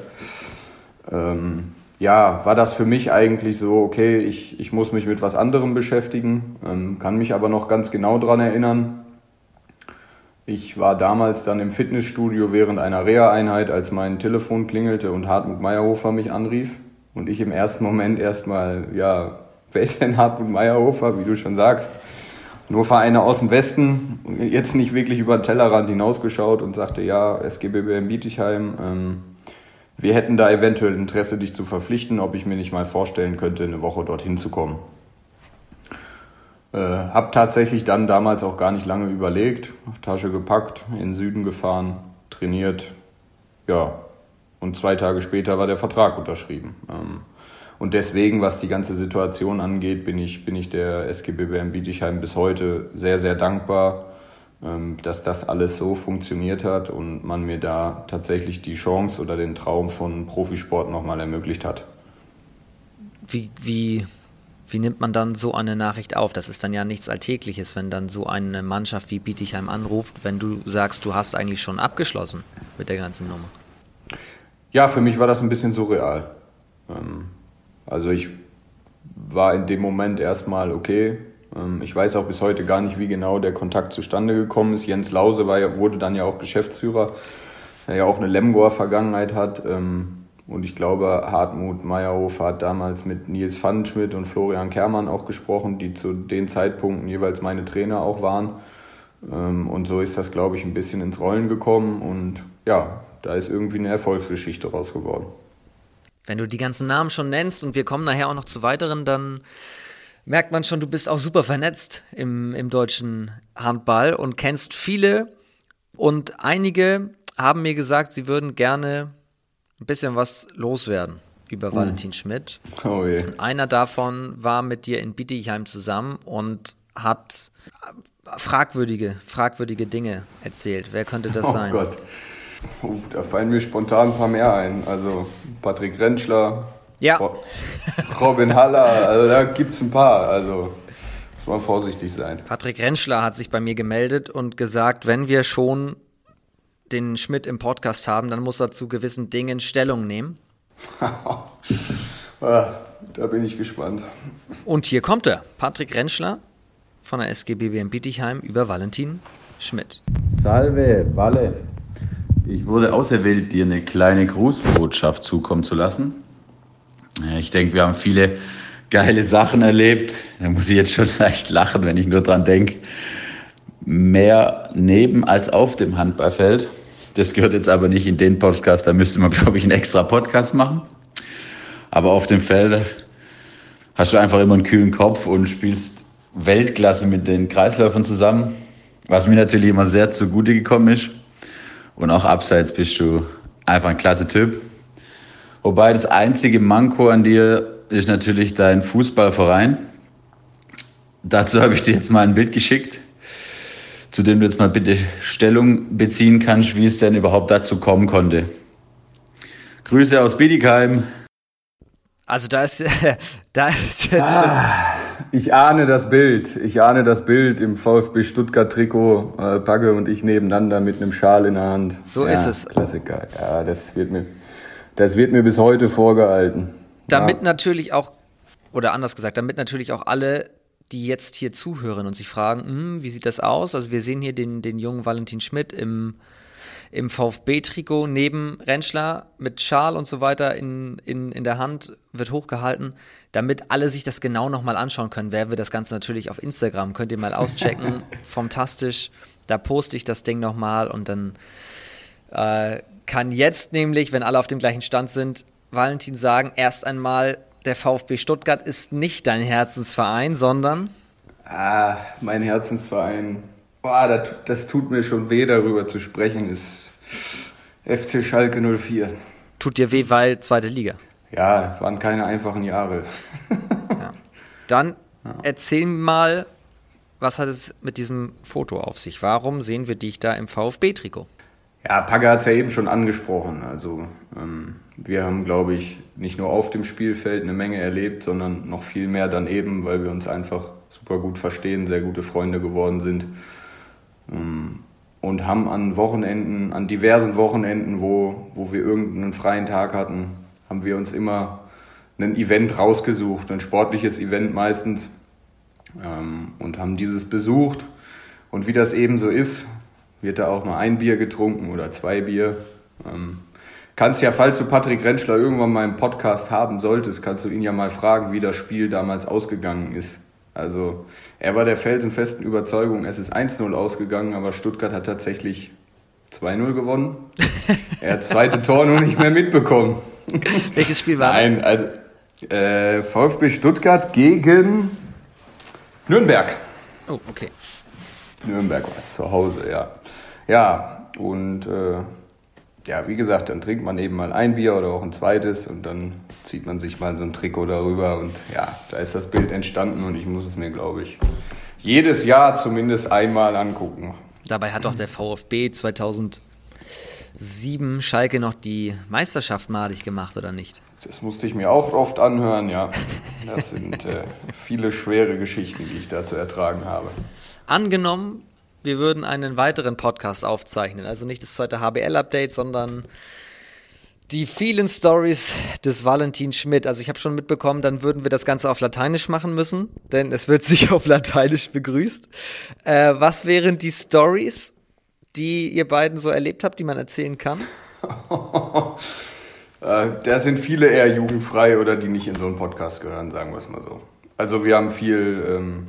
ähm, ja, war das für mich eigentlich so, okay, ich, ich muss mich mit was anderem beschäftigen, ähm, kann mich aber noch ganz genau daran erinnern. Ich war damals dann im Fitnessstudio während einer Reha-Einheit, als mein Telefon klingelte und Hartmut Meyerhofer mich anrief. Und ich im ersten Moment erstmal, ja, wer ist denn Hartmut Meyerhofer, wie du schon sagst? Nur Vereine aus dem Westen, jetzt nicht wirklich über den Tellerrand hinausgeschaut und sagte, ja, SGBB in Bietigheim, ähm, wir hätten da eventuell Interesse, dich zu verpflichten, ob ich mir nicht mal vorstellen könnte, eine Woche dorthin zu kommen. Äh, hab tatsächlich dann damals auch gar nicht lange überlegt, Tasche gepackt, in den Süden gefahren, trainiert, ja, und zwei Tage später war der Vertrag unterschrieben. Ähm, und deswegen, was die ganze Situation angeht, bin ich, bin ich der SGBBM Bietigheim bis heute sehr, sehr dankbar, ähm, dass das alles so funktioniert hat und man mir da tatsächlich die Chance oder den Traum von Profisport nochmal ermöglicht hat. Wie, wie, wie nimmt man dann so eine Nachricht auf? Das ist dann ja nichts Alltägliches, wenn dann so eine Mannschaft wie Bietigheim anruft, wenn du sagst, du hast eigentlich schon abgeschlossen mit der ganzen Nummer. Ja, für mich war das ein bisschen surreal. Ähm, also ich war in dem Moment erstmal okay. Ähm, ich weiß auch bis heute gar nicht, wie genau der Kontakt zustande gekommen ist. Jens Lause war, wurde dann ja auch Geschäftsführer, der ja auch eine Lemgoer-Vergangenheit hat. Ähm, und ich glaube, Hartmut Meyerhofer hat damals mit Nils Pfannenschmidt und Florian Kermann auch gesprochen, die zu den Zeitpunkten jeweils meine Trainer auch waren. Und so ist das, glaube ich, ein bisschen ins Rollen gekommen. Und ja, da ist irgendwie eine Erfolgsgeschichte raus geworden. Wenn du die ganzen Namen schon nennst und wir kommen nachher auch noch zu weiteren, dann merkt man schon, du bist auch super vernetzt im, im deutschen Handball und kennst viele. Und einige haben mir gesagt, sie würden gerne ein bisschen was loswerden über Oh. Valentin Schmidt. Oh je. Und einer davon war mit dir in Bietigheim zusammen und hat fragwürdige, fragwürdige Dinge erzählt. Wer könnte das Oh sein? Gott. Oh, da fallen mir spontan ein paar mehr ein. Also Patrick Rentschler, Ja. Ro- Robin Haller, also da gibt es ein paar. Also muss man vorsichtig sein. Patrick Rentschler hat sich bei mir gemeldet und gesagt, wenn wir schon den Schmidt im Podcast haben, dann muss er zu gewissen Dingen Stellung nehmen. [laughs] Ah, da bin ich gespannt. Und hier kommt er, Patrick Rentschler von der SGBW in Bietigheim über Valentin Schmidt. Salve, Walle. Ich wurde auserwählt, dir eine kleine Grußbotschaft zukommen zu lassen. Ich denke, wir haben viele geile Sachen erlebt. Da muss ich jetzt schon [laughs] leicht lachen, wenn ich nur dran denke. Mehr neben als auf dem Handballfeld. Das gehört jetzt aber nicht in den Podcast. Da müsste man, glaube ich, einen extra Podcast machen. Aber auf dem Feld hast du einfach immer einen kühlen Kopf und spielst Weltklasse mit den Kreisläufern zusammen. Was mir natürlich immer sehr zugute gekommen ist. Und auch abseits bist du einfach ein klasse Typ. Wobei das einzige Manko an dir ist natürlich dein Fußballverein. Dazu habe ich dir jetzt mal ein Bild geschickt, zu dem du jetzt mal bitte Stellung beziehen kannst, wie es denn überhaupt dazu kommen konnte. Grüße aus Bietigheim. Also da ist, [laughs] da ist jetzt Ich ahne das Bild. Ich ahne das Bild im VfB Stuttgart Trikot. Äh, Pagge und ich nebeneinander mit einem Schal in der Hand. So ja, ist es. Klassiker. Ja, das wird mir, das wird mir bis heute vorgehalten. Damit ja. natürlich auch, oder anders gesagt, damit natürlich auch alle, die jetzt hier zuhören und sich fragen, hm, wie sieht das aus? Also wir sehen hier den, den jungen Valentin Schmidt im, im VfB-Trikot neben Rentschler mit Schal und so weiter in, in, in der Hand, wird hochgehalten, damit alle sich das genau nochmal anschauen können, werden wir das Ganze natürlich auf Instagram, könnt ihr mal [laughs] auschecken, fantastisch, da poste ich das Ding nochmal und dann äh, kann jetzt nämlich, wenn alle auf dem gleichen Stand sind, Valentin sagen, erst einmal, der VfB Stuttgart ist nicht dein Herzensverein, sondern? Ah, mein Herzensverein. Boah, das, das tut mir schon weh, darüber zu sprechen, ist FC Schalke 04. tut dir weh, weil zweite Liga. Ja, es waren keine einfachen Jahre. [laughs] Dann erzähl mal, was hat es mit diesem Foto auf sich? Warum sehen wir dich da im VfB-Trikot? Ja, Pagge hat es ja eben schon angesprochen. Also ähm, wir haben, glaube ich, nicht nur auf dem Spielfeld eine Menge erlebt, sondern noch viel mehr daneben, weil wir uns einfach super gut verstehen, sehr gute Freunde geworden sind. Ähm, und haben an Wochenenden, an diversen Wochenenden, wo, wo wir irgendeinen freien Tag hatten, haben wir uns immer ein Event rausgesucht, ein sportliches Event meistens, ähm, und haben dieses besucht. Und wie das eben so ist, wird da auch mal ein Bier getrunken oder zwei Bier. Ähm, kannst ja, falls du Patrick Rentschler irgendwann mal im Podcast haben solltest, kannst du ihn ja mal fragen, wie das Spiel damals ausgegangen ist. Also er war der felsenfesten Überzeugung, es ist 1-0 ausgegangen, aber Stuttgart hat tatsächlich 2-0 gewonnen. [laughs] er hat das zweite Tor nur nicht mehr mitbekommen. Welches Spiel war Nein, also äh, VfB Stuttgart gegen Nürnberg. das? Oh, okay. Nürnberg war es zu Hause, ja. Ja, und äh, ja, wie gesagt, dann trinkt man eben mal ein Bier oder auch ein zweites und dann zieht man sich mal so ein Trikot darüber und ja, da ist das Bild entstanden und ich muss es mir, glaube ich, jedes Jahr zumindest einmal angucken. Dabei hat doch der VfB 2007 Schalke noch die Meisterschaft malig gemacht, oder nicht? Das musste ich mir auch oft anhören, ja. Das sind äh, [laughs] viele schwere Geschichten, die ich da zu ertragen habe. Angenommen, wir würden einen weiteren Podcast aufzeichnen, also nicht das zweite HBL-Update, sondern die vielen Stories des Valentin Schmidt. Also ich habe schon mitbekommen, dann würden wir das Ganze auf Lateinisch machen müssen, denn es wird [laughs] sich auf Lateinisch begrüßt. Äh, was wären die Stories, die ihr beiden so erlebt habt, die man erzählen kann? [laughs] Äh, da sind viele eher jugendfrei oder die nicht in so einen Podcast gehören, sagen wir es mal so. Also wir haben viel ähm,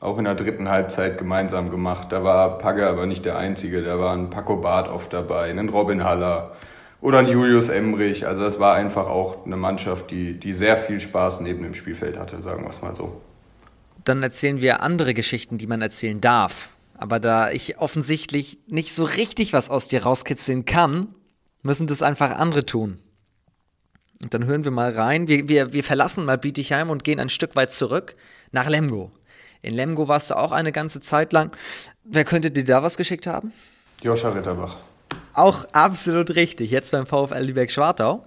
auch in der dritten Halbzeit gemeinsam gemacht. Da war Pagge aber nicht der Einzige. Da war ein Paco Barth oft dabei, ein Robin Haller oder ein Julius Emrich. Also das war einfach auch eine Mannschaft, die, die sehr viel Spaß neben dem Spielfeld hatte, sagen wir es mal so. Dann erzählen wir andere Geschichten, die man erzählen darf. Aber da ich offensichtlich nicht so richtig was aus dir rauskitzeln kann, müssen das einfach andere tun. Und dann hören wir mal rein. Wir, wir, wir verlassen mal Bietigheim und gehen ein Stück weit zurück nach Lemgo. In Lemgo warst du auch eine ganze Zeit lang. Wer könnte dir da was geschickt haben? Joscha Ritterbach. Auch absolut richtig. Jetzt beim VfL Lübeck-Schwartau.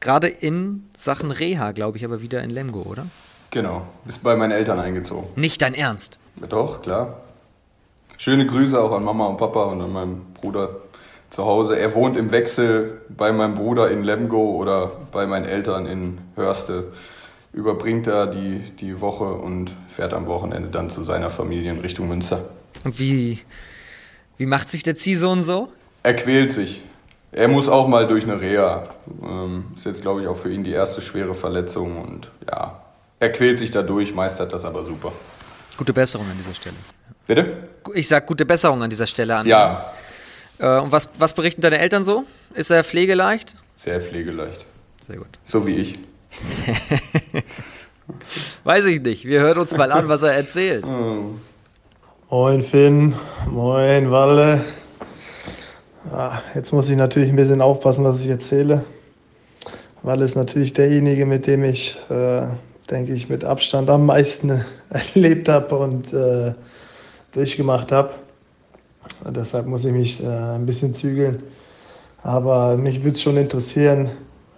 Gerade in Sachen Reha, glaube ich, aber wieder in Lemgo, oder? Genau. Ist bei meinen Eltern eingezogen. Nicht dein Ernst? Ja, doch, klar. Schöne Grüße auch an Mama und Papa und an meinen Bruder zu Hause. Er wohnt im Wechsel bei meinem Bruder in Lemgo oder bei meinen Eltern in Hörste. Überbringt da die, die Woche und fährt am Wochenende dann zu seiner Familie in Richtung Münster. Und wie, wie macht sich der Ziehsohn so? Er quält sich. Er muss auch mal durch eine Reha. Ähm, ist jetzt, glaube ich, auch für ihn die erste schwere Verletzung. Und ja, er quält sich dadurch, meistert das aber super. Gute Besserung an dieser Stelle. Bitte? Ich sag gute Besserung an dieser Stelle an. Ja. Äh, und was, was berichten deine Eltern so? Ist er pflegeleicht? Sehr pflegeleicht. Sehr gut. So wie ich. [laughs] Weiß ich nicht. Wir hören uns mal an, was er erzählt. [laughs] Moin Finn, moin Walle. Ah, jetzt muss ich natürlich ein bisschen aufpassen, was ich erzähle. Walle ist natürlich derjenige, mit dem ich, äh, denke ich, mit Abstand am meisten [laughs] erlebt habe und äh, durchgemacht habe. Deshalb muss ich mich äh, ein bisschen zügeln. Aber mich würde es schon interessieren,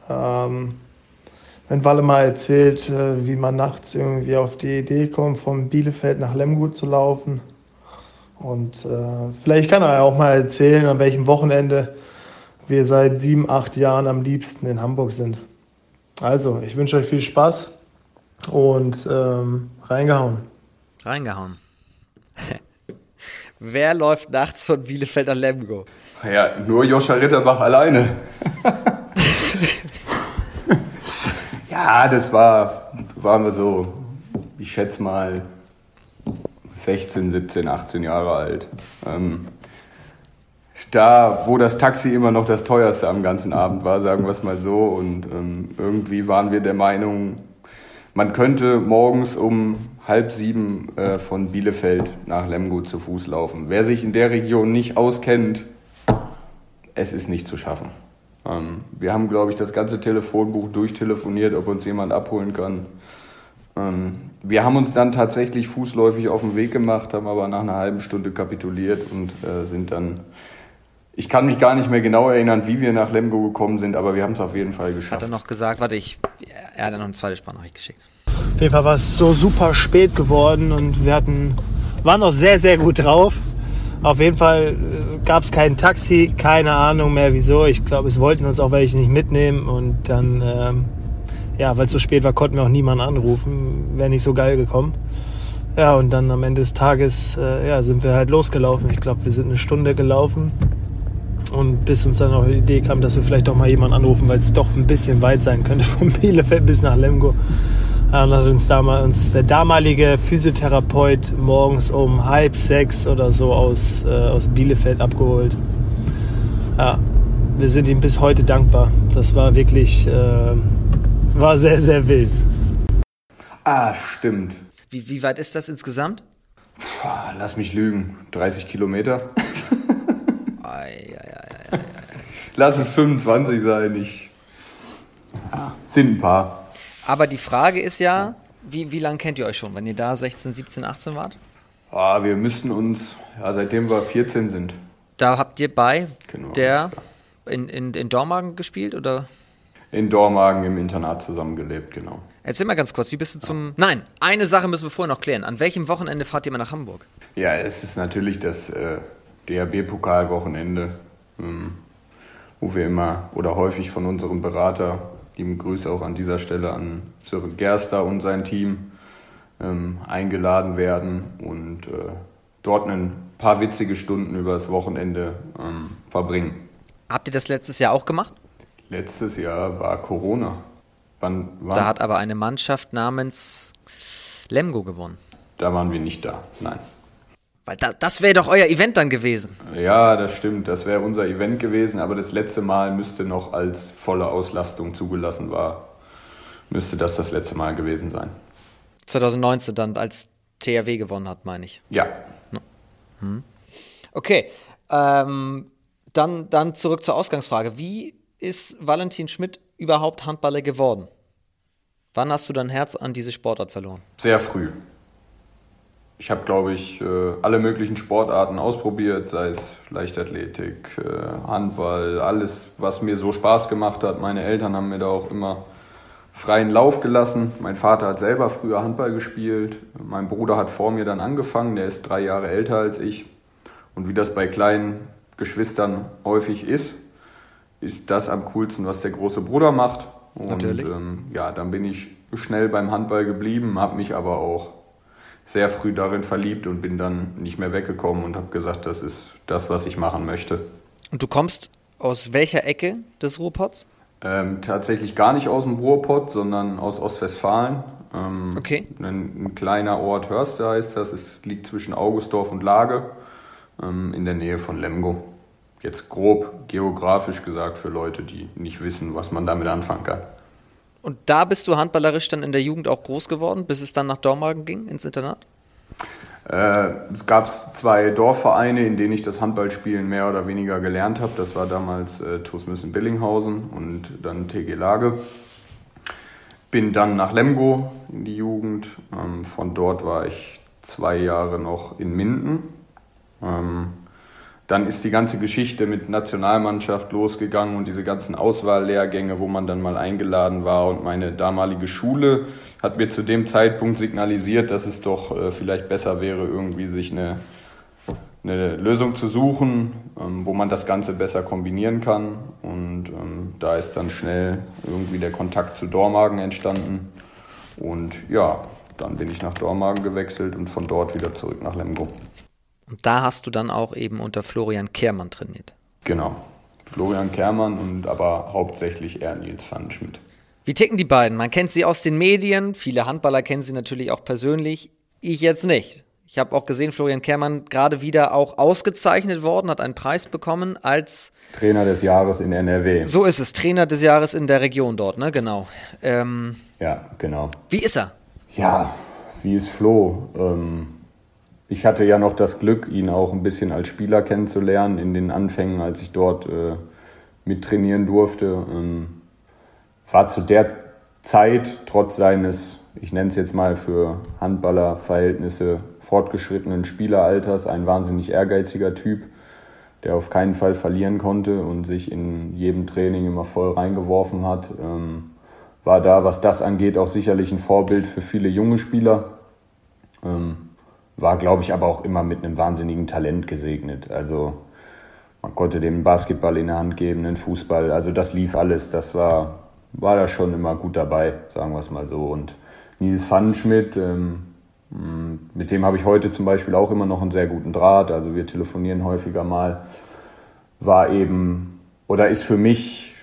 ähm, wenn Walle mal erzählt, äh, wie man nachts irgendwie auf die Idee kommt, von Bielefeld nach Lemgut zu laufen. Und äh, vielleicht kann er ja auch mal erzählen, an welchem Wochenende wir seit sieben, acht Jahren am liebsten in Hamburg sind. Also, ich wünsche euch viel Spaß und ähm, reingehauen. Reingehauen. [laughs] Wer läuft nachts von Bielefeld nach Lemgo? Ja, nur Joscha Ritterbach alleine. [laughs] ja, das war, waren wir so, ich schätze mal 16, 17, 18 Jahre alt. Ähm, da, wo das Taxi immer noch das teuerste am ganzen Abend war, sagen wir es mal so. Und ähm, irgendwie waren wir der Meinung, man könnte morgens um halb sieben äh, von Bielefeld nach Lemgo zu Fuß laufen. Wer sich in der Region nicht auskennt, es ist nicht zu schaffen. Ähm, wir haben, glaube ich, das ganze Telefonbuch durchtelefoniert, ob uns jemand abholen kann. Ähm, wir haben uns dann tatsächlich fußläufig auf den Weg gemacht, haben aber nach einer halben Stunde kapituliert und äh, sind dann. Ich kann mich gar nicht mehr genau erinnern, wie wir nach Lemgo gekommen sind, aber wir haben es auf jeden Fall geschafft. Hat er noch gesagt, warte, ich, er hat noch eine zweite Sprachnachricht geschickt. Auf jeden Fall war es so super spät geworden und wir hatten, waren noch sehr, sehr gut drauf. Auf jeden Fall gab es kein Taxi, keine Ahnung mehr wieso. Ich glaube, es wollten uns auch welche nicht mitnehmen und dann, ähm, ja, weil es so spät war, konnten wir auch niemanden anrufen. Wäre nicht so geil gekommen. Ja, und dann am Ende des Tages äh, ja, sind wir halt losgelaufen. Ich glaube, wir sind eine Stunde gelaufen. Und bis uns dann auch die Idee kam, dass wir vielleicht doch mal jemanden anrufen, weil es doch ein bisschen weit sein könnte [laughs] von Bielefeld bis nach Lemgo. Und hat uns, damals, uns der damalige Physiotherapeut morgens um halb sechs oder so aus, äh, aus Bielefeld abgeholt. Ja, wir sind ihm bis heute dankbar. Das war wirklich, äh, war sehr, sehr wild. Ah, stimmt. Wie, wie weit ist das insgesamt? Puh, lass mich lügen. 30 Kilometer. Ei, ei, ei, ei. Lass es 25 sein. Ich. Ja, sind ein paar. Aber die Frage ist ja, wie, wie lange kennt ihr euch schon, wenn ihr da 16, 17, 18 wart? Ah, wir müssten uns, ja, seitdem wir 14 sind. Da habt ihr bei Genau, der in, in, in Dormagen gespielt oder? In Dormagen im Internat zusammengelebt, genau. Erzähl mal ganz kurz, wie bist du zum. Nein, eine Sache müssen wir vorher noch klären. An welchem Wochenende fahrt ihr mal nach Hamburg? Ja, es ist natürlich das äh, DRB-Pokalwochenende, ähm, wo wir immer oder häufig von unserem Berater, lieben Grüße auch an dieser Stelle an Sören Gerster und sein Team, ähm, eingeladen werden und äh, dort ein paar witzige Stunden über das Wochenende ähm, verbringen. Habt ihr das letztes Jahr auch gemacht? Letztes Jahr war Corona. Wann, wann? Da hat aber eine Mannschaft namens Lemgo gewonnen. da waren wir nicht da, nein. Weil da, das wäre doch euer Event dann gewesen. Ja, das stimmt. Das wäre unser Event gewesen, aber das letzte Mal müsste noch als volle Auslastung zugelassen war, müsste das das letzte Mal gewesen sein. 2019 dann, als THW gewonnen hat, meine ich. Ja, Okay, ähm, dann, dann zurück zur Ausgangsfrage. Wie ist Valentin Schmidt überhaupt Handballer geworden? Wann hast du dein Herz an diese Sportart verloren? Sehr früh. Ich habe, glaube ich, äh, alle möglichen Sportarten ausprobiert, sei es Leichtathletik, äh, Handball, alles, was mir so Spaß gemacht hat. Meine Eltern haben mir da auch immer freien Lauf gelassen. Mein Vater hat selber früher Handball gespielt. Mein Bruder hat vor mir dann angefangen, der ist drei Jahre älter als ich. Und wie das bei kleinen Geschwistern häufig ist, ist das am coolsten, was der große Bruder macht. Und Natürlich. Ähm, ja, dann bin ich schnell beim Handball geblieben, habe mich aber auch sehr früh darin verliebt und bin dann nicht mehr weggekommen und habe gesagt, das ist das, was ich machen möchte. Und du kommst aus welcher Ecke des Ruhrpots? Ähm, tatsächlich gar nicht aus dem Ruhrpott, sondern aus Ostwestfalen. Ähm, okay. Ein, ein, kleiner Ort, Hörste heißt das. Es liegt zwischen Augustdorf und Lage ähm, in der Nähe von Lemgo. Jetzt grob geografisch gesagt für Leute, die nicht wissen, was man damit anfangen kann. Und da bist du handballerisch dann in der Jugend auch groß geworden, bis es dann nach Dormagen ging, ins Internat? Äh, es gab zwei Dorfvereine, in denen ich das Handballspielen mehr oder weniger gelernt habe. Das war damals äh, TuS Müssen Billinghausen und dann TG Lage. Bin dann nach Lemgo in die Jugend. Ähm, von dort war ich zwei Jahre noch in Minden. Ähm, dann ist die ganze Geschichte mit Nationalmannschaft losgegangen und diese ganzen Auswahllehrgänge, wo man dann mal eingeladen war. Und meine damalige Schule hat mir zu dem Zeitpunkt signalisiert, dass es doch äh, vielleicht besser wäre, irgendwie sich eine, eine Lösung zu suchen, ähm, wo man das Ganze besser kombinieren kann. Und ähm, da ist dann schnell irgendwie der Kontakt zu Dormagen entstanden. Und ja, dann bin ich nach Dormagen gewechselt und von dort wieder zurück nach Lemgo. Und da hast du dann auch eben unter Florian Kehrmann trainiert. Genau. Florian Kehrmann und aber hauptsächlich eher Nils Pfannenschmidt. Wie ticken die beiden? Man kennt sie aus den Medien, viele Handballer kennen sie natürlich auch persönlich. Ich jetzt nicht. Ich habe auch gesehen, Florian Kehrmann gerade wieder auch ausgezeichnet worden, hat einen Preis bekommen als Trainer des Jahres in NRW. So ist es, Trainer des Jahres in der Region dort, ne? Genau. Ähm, ja, genau. Wie ist er? Ja, wie ist Flo? Ähm, ich hatte ja noch das Glück, ihn auch ein bisschen als Spieler kennenzulernen in den Anfängen, als ich dort äh, mittrainieren durfte. Ähm, war zu der Zeit trotz seines, ich nenne es jetzt mal für Handballerverhältnisse, fortgeschrittenen Spieleralters ein wahnsinnig ehrgeiziger Typ, der auf keinen Fall verlieren konnte und sich in jedem Training immer voll reingeworfen hat. Ähm, war da, was das angeht, auch sicherlich ein Vorbild für viele junge Spieler. Ähm, war, glaube ich, aber auch immer mit einem wahnsinnigen Talent gesegnet. Also man konnte dem Basketball in der Hand geben, den Fußball. Also das lief alles. Das war, war da schon immer gut dabei, sagen wir es mal so. Und Nils Pfannenschmidt, ähm, mit dem habe ich heute zum Beispiel auch immer noch einen sehr guten Draht. Also wir telefonieren häufiger mal. War eben oder ist für mich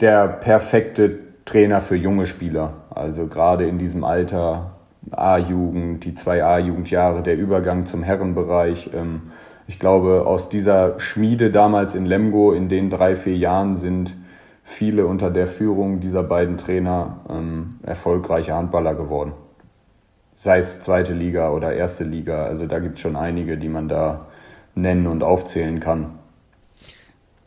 der perfekte Trainer für junge Spieler. Also gerade in diesem Alter A-Jugend, die zwei A-Jugendjahre, der Übergang zum Herrenbereich. Ähm, ich glaube, aus dieser Schmiede damals in Lemgo in den drei, vier Jahren sind viele unter der Führung dieser beiden Trainer ähm, erfolgreiche Handballer geworden. Sei es zweite Liga oder erste Liga. Also da gibt es schon einige, die man da nennen und aufzählen kann.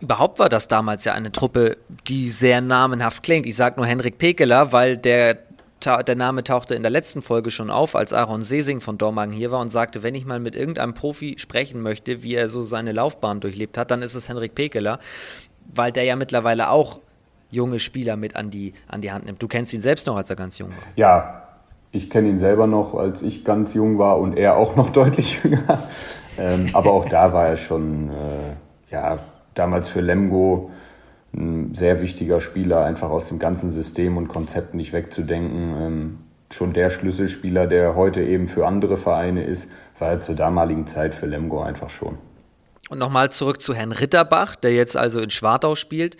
Überhaupt war das damals ja eine Truppe, die sehr namenhaft klingt. Ich sage nur Henrik Pekeler, weil der der Name tauchte in der letzten Folge schon auf, als Aaron Sesing von Dormagen hier war und sagte, wenn ich mal mit irgendeinem Profi sprechen möchte, wie er so seine Laufbahn durchlebt hat, dann ist es Henrik Pekeler, weil der ja mittlerweile auch junge Spieler mit an die, an die Hand nimmt. Du kennst ihn selbst noch, als er ganz jung war. Ja, ich kenne ihn selber noch, als ich ganz jung war und er auch noch [laughs] deutlich jünger. Ähm, aber auch da war er schon, äh, ja, damals für Lemgo ein sehr wichtiger Spieler, einfach aus dem ganzen System und Konzept nicht wegzudenken. Ähm, schon der Schlüsselspieler, der heute eben für andere Vereine ist, war er zur damaligen Zeit für Lemgo einfach schon. Und nochmal zurück zu Herrn Ritterbach, der jetzt also in Schwartau spielt.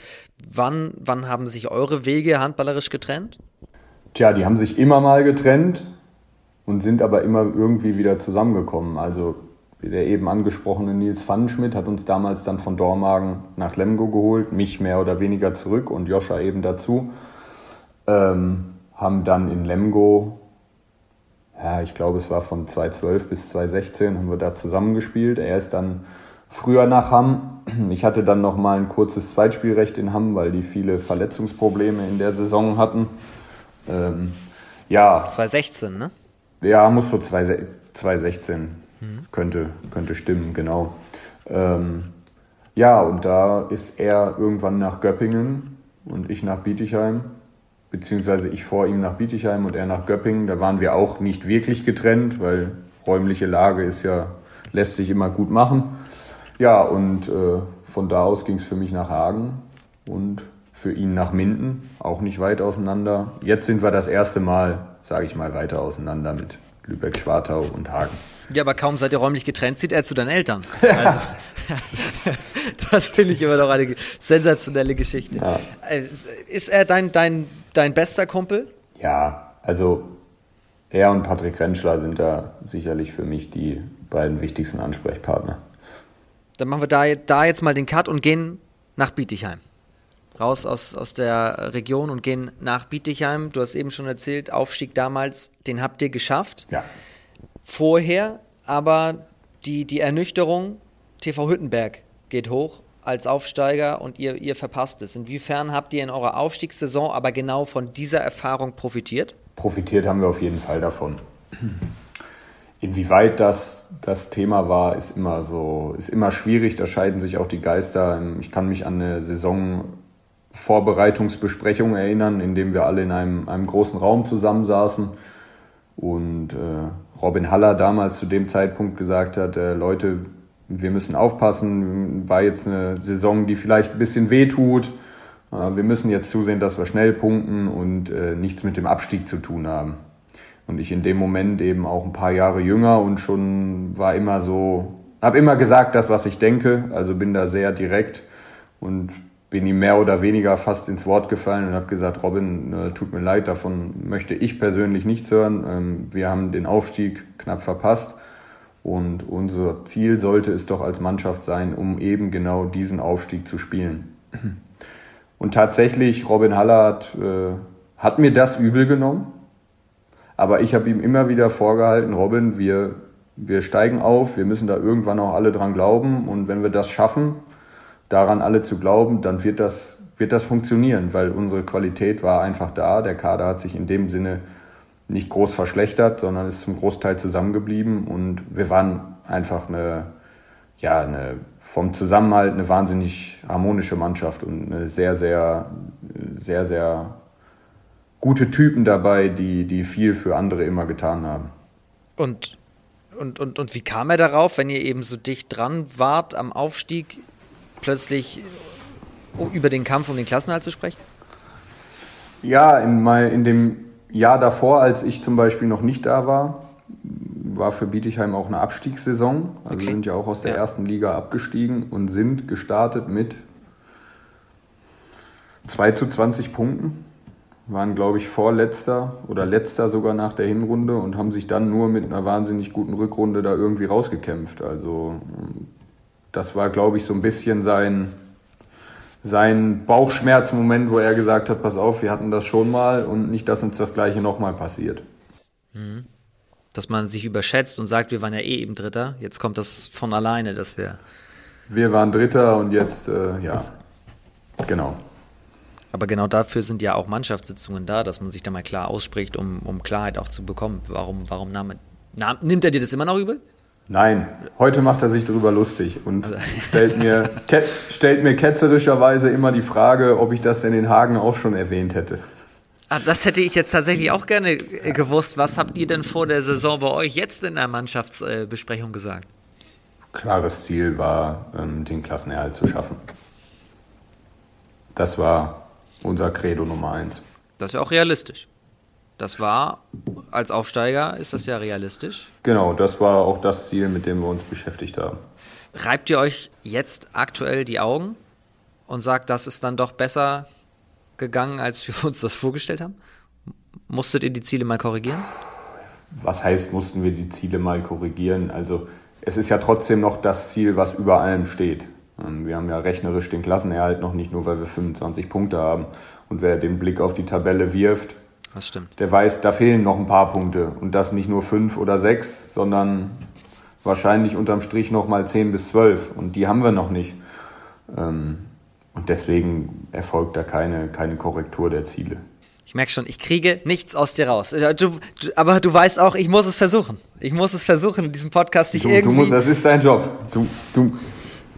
Wann, wann haben sich eure Wege handballerisch getrennt? Tja, die haben sich immer mal getrennt und sind aber immer irgendwie wieder zusammengekommen. Also der eben angesprochene Nils Pfannenschmidt hat uns damals dann von Dormagen nach Lemgo geholt, mich mehr oder weniger zurück und Joscha eben dazu. Ähm, haben dann in Lemgo, ja, ich glaube, es war von 2012 bis 2016, haben wir da zusammengespielt. Er ist dann früher nach Hamm. Ich hatte dann noch mal ein kurzes Zweitspielrecht in Hamm, weil die viele Verletzungsprobleme in der Saison hatten. Ähm, ja. 2016, ne? Ja, muss so 2016. Mhm. Könnte, könnte stimmen, genau. Ähm, ja, und da ist er irgendwann nach Göppingen und ich nach Bietigheim. Beziehungsweise ich vor ihm nach Bietigheim und er nach Göppingen. Da waren wir auch nicht wirklich getrennt, weil räumliche Lage ist ja, lässt sich immer gut machen. Ja, und äh, von da aus ging es für mich nach Hagen und für ihn nach Minden, auch nicht weit auseinander. Jetzt sind wir das erste Mal, sage ich mal, weiter auseinander mit Lübeck, Schwartau und Hagen. Ja, aber kaum seid ihr räumlich getrennt, zieht er zu deinen Eltern. [laughs] Also, [laughs] das finde ich immer noch eine sensationelle Geschichte. Ja. Äh, ist er dein, dein, dein bester Kumpel? Ja, also er und Patrick Rentschler sind da sicherlich für mich die beiden wichtigsten Ansprechpartner. Dann machen wir da, da jetzt mal den Cut und gehen nach Bietigheim. Raus aus, aus der Region und gehen nach Bietigheim. Du hast eben schon erzählt, Aufstieg damals, den habt ihr geschafft. Ja. Vorher aber die, die Ernüchterung, TV Hüttenberg geht hoch als Aufsteiger und ihr, ihr verpasst es. Inwiefern habt ihr in eurer Aufstiegssaison aber genau von dieser Erfahrung profitiert? Profitiert haben wir auf jeden Fall davon. Inwieweit das das Thema war, ist immer so, ist immer schwierig. Da scheiden sich auch die Geister. Ich kann mich an eine Saisonvorbereitungsbesprechung erinnern, in dem wir alle in einem, einem großen Raum zusammensaßen und äh, Robin Haller damals zu dem Zeitpunkt gesagt hat, äh, Leute, wir müssen aufpassen, war jetzt eine Saison, die vielleicht ein bisschen wehtut. Äh, wir müssen jetzt zusehen, dass wir schnell punkten und äh, nichts mit dem Abstieg zu tun haben. Und ich in dem Moment eben auch ein paar Jahre jünger und schon war immer so, habe immer gesagt, das, was ich denke, also bin da sehr direkt und bin ihm mehr oder weniger fast ins Wort gefallen und habe gesagt, Robin, äh, tut mir leid, davon möchte ich persönlich nichts hören. Ähm, wir haben den Aufstieg knapp verpasst und unser Ziel sollte es doch als Mannschaft sein, um eben genau diesen Aufstieg zu spielen. [clears throat] Und tatsächlich, Robin Hallert äh, hat mir das übel genommen. Aber ich habe ihm immer wieder vorgehalten, Robin, wir, wir steigen auf, wir müssen da irgendwann auch alle dran glauben. Und wenn wir das schaffen, daran alle zu glauben, dann wird das, wird das funktionieren, weil unsere Qualität war einfach da. Der Kader hat sich in dem Sinne nicht groß verschlechtert, sondern ist zum Großteil zusammengeblieben und wir waren einfach eine, ja, eine, vom Zusammenhalt eine wahnsinnig harmonische Mannschaft und eine sehr, sehr, sehr, sehr gute Typen dabei, die, die viel für andere immer getan haben. Und, und, und, und wie kam er darauf, wenn ihr eben so dicht dran wart am Aufstieg? Plötzlich über den Kampf um den Klassenhalt zu sprechen? Ja, in, mein, in dem Jahr davor, als ich zum Beispiel noch nicht da war, war für Bietigheim auch eine Abstiegssaison. Also okay. sind ja auch aus der ja. ersten Liga abgestiegen und sind gestartet mit 2 zu 20 Punkten. Waren, glaube ich, vorletzter oder letzter sogar nach der Hinrunde und haben sich dann nur mit einer wahnsinnig guten Rückrunde da irgendwie rausgekämpft. Also das war, glaube ich, so ein bisschen sein, sein Bauchschmerzmoment, wo er gesagt hat, pass auf, wir hatten das schon mal und nicht, dass uns das gleiche nochmal passiert. Mhm. Dass man sich überschätzt und sagt, wir waren ja eh eben Dritter, jetzt kommt das von alleine, dass wir... Wir waren Dritter und jetzt, äh, ja, genau. Aber genau dafür sind ja auch Mannschaftssitzungen da, dass man sich da mal klar ausspricht, um, um Klarheit auch zu bekommen. Warum, warum nahm, nahm, nimmt er dir das immer noch übel? Nein, heute macht er sich darüber lustig und also- stellt mir, stellt mir ketzerischerweise immer die Frage, ob ich das denn in Hagen auch schon erwähnt hätte. Ah, das hätte ich jetzt tatsächlich auch gerne äh, gewusst. Was habt ihr denn vor der Saison bei euch jetzt in der Mannschaftsbesprechung gesagt? Klares Ziel war, ähm, den Klassenerhalt zu schaffen. Das war unser Credo Nummer eins. Das ist ja auch realistisch. Das war, als Aufsteiger ist das ja realistisch. Genau, das war auch das Ziel, mit dem wir uns beschäftigt haben. Reibt ihr euch jetzt aktuell die Augen und sagt, das ist dann doch besser gegangen, als wir [laughs] uns das vorgestellt haben? Musstet ihr die Ziele mal korrigieren? Was heißt, mussten wir die Ziele mal korrigieren? Also es ist ja trotzdem noch das Ziel, was über allem steht. Ähm, wir haben ja rechnerisch den Klassenerhalt noch nicht nur, weil wir 25 Punkte haben. Und wer den Blick auf die Tabelle wirft, das stimmt. Der weiß, da fehlen noch ein paar Punkte. Und das nicht nur fünf oder sechs, sondern wahrscheinlich unterm Strich nochmal 10 bis 12 und die haben wir noch nicht. Ähm, und deswegen erfolgt da keine, keine Korrektur der Ziele. Ich merke schon, ich kriege nichts aus dir raus. Du, du, aber du weißt auch, ich muss es versuchen. Ich muss es versuchen, in diesem Podcast sich du, irgendwie. Du musst, das ist dein Job. Du, du,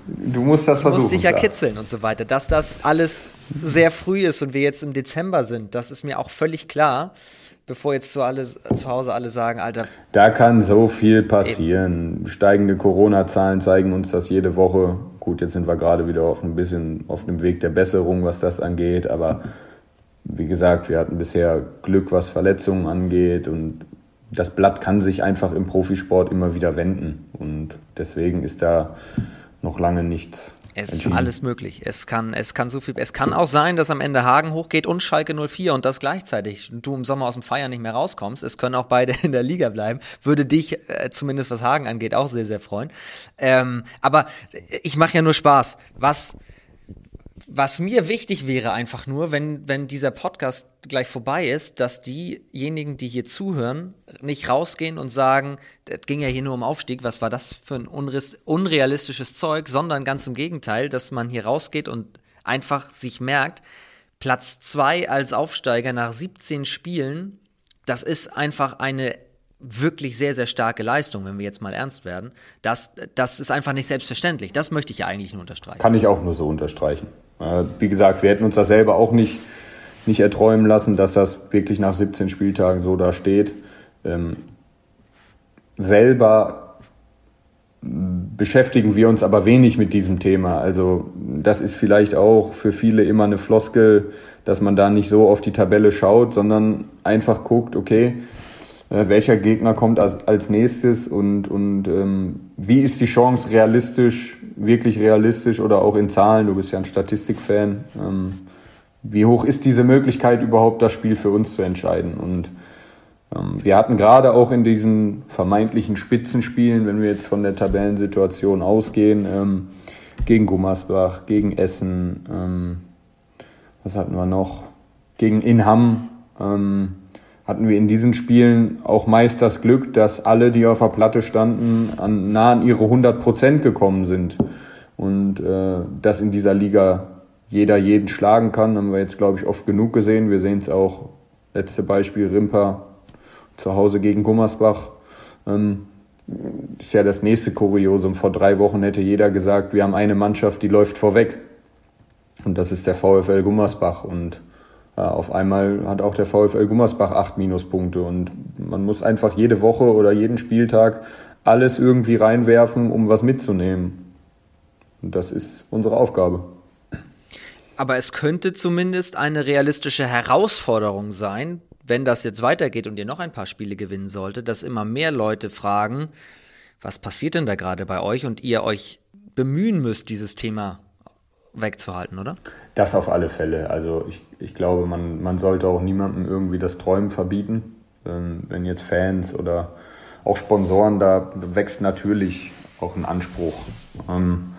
du musst das versuchen. Du musst dich ja kitzeln und so weiter. Dass das alles sehr früh ist und wir jetzt im Dezember sind, das ist mir auch völlig klar bevor jetzt zu, alle, zu Hause alle sagen, Alter. Da kann so viel passieren. Eben. Steigende Corona-Zahlen zeigen uns das jede Woche. Gut, jetzt sind wir gerade wieder auf ein bisschen auf dem Weg der Besserung, was das angeht. Aber wie gesagt, wir hatten bisher Glück, was Verletzungen angeht. Und das Blatt kann sich einfach im Profisport immer wieder wenden. Und deswegen ist da noch lange nichts es ist alles möglich. Es kann, es kann so viel. Es kann auch sein, dass am Ende Hagen hochgeht und Schalke 04 und das gleichzeitig. Du im Sommer aus dem Feiern nicht mehr rauskommst. Es können auch beide [laughs] in der Liga bleiben. Würde dich, äh, zumindest was Hagen angeht, auch sehr, sehr freuen. Ähm, aber ich mache ja nur Spaß. Was was mir wichtig wäre einfach nur, wenn, wenn dieser Podcast gleich vorbei ist, dass diejenigen, die hier zuhören, nicht rausgehen und sagen, das ging ja hier nur um Aufstieg, was war das für ein unrealistisches Zeug, sondern ganz im Gegenteil, dass man hier rausgeht und einfach sich merkt, Platz zwei als Aufsteiger nach 17 Spielen, das ist einfach eine wirklich sehr, sehr starke Leistung, wenn wir jetzt mal ernst werden. Das, das ist einfach nicht selbstverständlich. Das möchte ich ja eigentlich nur unterstreichen. Kann ich auch nur so unterstreichen. Äh, wie gesagt, wir hätten uns das selber auch nicht, nicht erträumen lassen, dass das wirklich nach 17 Spieltagen so da steht. Ähm, selber beschäftigen wir uns aber wenig mit diesem Thema. Also das ist vielleicht auch für viele immer eine Floskel, dass man da nicht so auf die Tabelle schaut, sondern einfach guckt, okay, äh, welcher Gegner kommt als, als nächstes und, und ähm, wie ist die Chance realistisch, wirklich realistisch oder auch in Zahlen, du bist ja ein Statistikfan, ähm, wie hoch ist diese Möglichkeit überhaupt, das Spiel für uns zu entscheiden? Und ähm, wir hatten gerade auch in diesen vermeintlichen Spitzenspielen, wenn wir jetzt von der Tabellensituation ausgehen, ähm, gegen Gummersbach, gegen Essen, ähm, was hatten wir noch? Gegen Inham, ähm, hatten wir in diesen Spielen auch meist das Glück, dass alle, die auf der Platte standen, an, nah an ihre 100 Prozent gekommen sind. Und äh, dass in dieser Liga jeder jeden schlagen kann, haben wir jetzt, glaube ich, oft genug gesehen. Wir sehen es auch, letzte Beispiel Rimper zu Hause gegen Gummersbach. Ähm, ist ja das nächste Kuriosum. Vor drei Wochen hätte jeder gesagt, wir haben eine Mannschaft, die läuft vorweg. Und das ist der VfL Gummersbach. Und auf einmal hat auch der VfL Gummersbach acht Minuspunkte und man muss einfach jede Woche oder jeden Spieltag alles irgendwie reinwerfen, um was mitzunehmen. Und das ist unsere Aufgabe. Aber es könnte zumindest eine realistische Herausforderung sein, wenn das jetzt weitergeht und ihr noch ein paar Spiele gewinnen solltet, dass immer mehr Leute fragen, was passiert denn da gerade bei euch und ihr euch bemühen müsst, dieses Thema wegzuhalten, oder? Das auf alle Fälle. Also ich, ich glaube, man, man sollte auch niemandem irgendwie das Träumen verbieten. Ähm, wenn jetzt Fans oder auch Sponsoren, da wächst natürlich auch ein Anspruch. Ähm,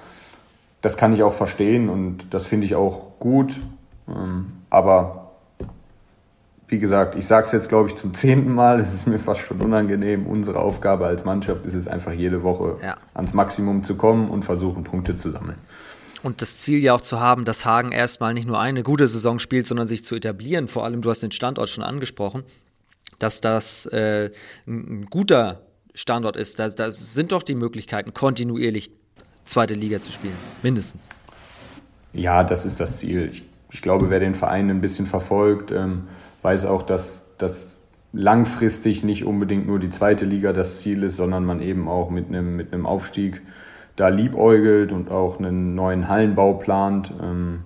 das kann ich auch verstehen und das finde ich auch gut. Ähm, aber wie gesagt, ich sage es jetzt, glaube ich, zum zehnten Mal. Es ist mir fast schon unangenehm. Unsere Aufgabe als Mannschaft ist es einfach, jede Woche ja. ans Maximum zu kommen und versuchen, Punkte zu sammeln. Und das Ziel ja auch zu haben, dass Hagen erstmal nicht nur eine gute Saison spielt, sondern sich zu etablieren. Vor allem, du hast den Standort schon angesprochen, dass das äh, ein guter Standort ist. Da, da sind doch die Möglichkeiten, kontinuierlich zweite Liga zu spielen. Mindestens. Ja, das ist das Ziel. Ich, ich glaube, wer den Verein ein bisschen verfolgt, ähm, weiß auch, dass das langfristig nicht unbedingt nur die zweite Liga das Ziel ist, sondern man eben auch mit einem, mit einem Aufstieg da liebäugelt und auch einen neuen Hallenbau plant. Ähm,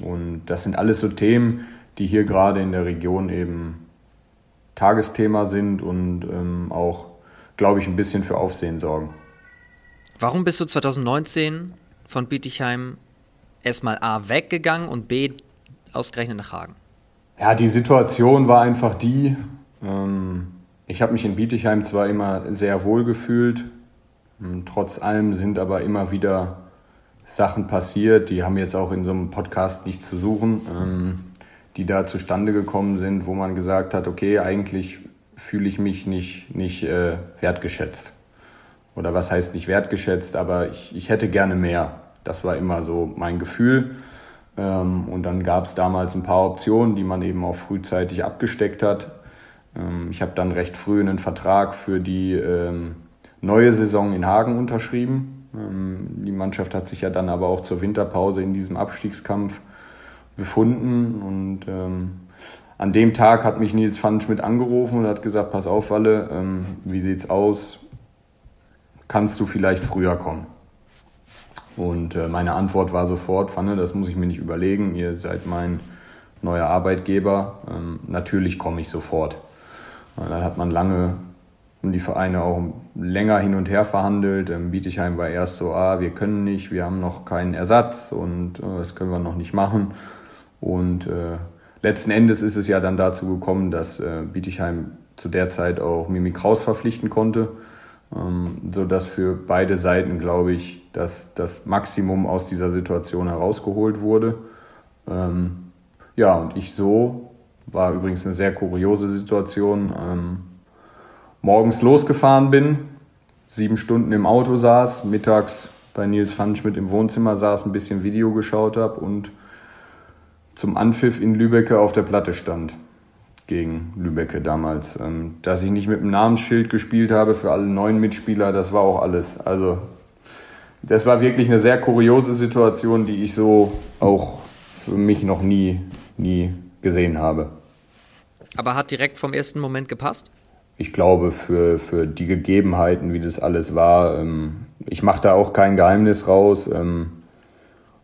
und das sind alles so Themen, die hier gerade in der Region eben Tagesthema sind und ähm, auch, glaube ich, ein bisschen für Aufsehen sorgen. Warum bist du 2019 von Bietigheim erstmal A weggegangen und B ausgerechnet nach Hagen? Ja, die Situation war einfach die, ähm, ich habe mich in Bietigheim zwar immer sehr wohl gefühlt, trotz allem sind aber immer wieder Sachen passiert, die haben jetzt auch in so einem Podcast nichts zu suchen, ähm, die da zustande gekommen sind, wo man gesagt hat, okay, eigentlich fühle ich mich nicht, nicht äh, wertgeschätzt. oder was heißt nicht wertgeschätzt, aber ich, ich hätte gerne mehr. Das war immer so mein Gefühl. Ähm, und dann gab es damals ein paar Optionen, die man eben auch frühzeitig abgesteckt hat. Ähm, ich habe dann recht früh einen Vertrag für die ähm, neue Saison in Hagen unterschrieben. Die Mannschaft hat sich ja dann aber auch zur Winterpause in diesem Abstiegskampf befunden. Und an dem Tag hat mich Nils Pfannenschmidt angerufen und hat gesagt, pass auf, Walle, wie sieht's aus? Kannst du vielleicht früher kommen? Und äh, meine Antwort war sofort, Pfanne, das muss ich mir nicht überlegen, ihr seid mein neuer Arbeitgeber, ähm, natürlich komme ich sofort. Und dann hat man lange um die Vereine auch länger hin und her verhandelt. Ähm, Bietigheim war erst so, ah, wir können nicht, wir haben noch keinen Ersatz und äh, das können wir noch nicht machen. Und äh, letzten Endes ist es ja dann dazu gekommen, dass äh, Bietigheim zu der Zeit auch Mimi Kraus verpflichten konnte ähm, sodass für beide Seiten, glaube ich, dass das Maximum aus dieser Situation herausgeholt wurde. Ähm, ja, und ich so, war übrigens eine sehr kuriose Situation, ähm, morgens losgefahren bin, sieben Stunden im Auto saß, mittags bei Nils Pfannenschmidt im Wohnzimmer saß, ein bisschen Video geschaut habe und zum Anpfiff in Lübecke auf der Platte stand gegen Lübecke damals. Ähm, dass ich nicht mit dem Namensschild gespielt habe für alle neuen Mitspieler, das war auch alles. Also das war wirklich eine sehr kuriose Situation, die ich so auch für mich noch nie, nie gesehen habe. Aber hat direkt vom ersten Moment gepasst? Ich glaube, für, für die Gegebenheiten, wie das alles war, ähm, ich mache da auch kein Geheimnis raus. Ähm,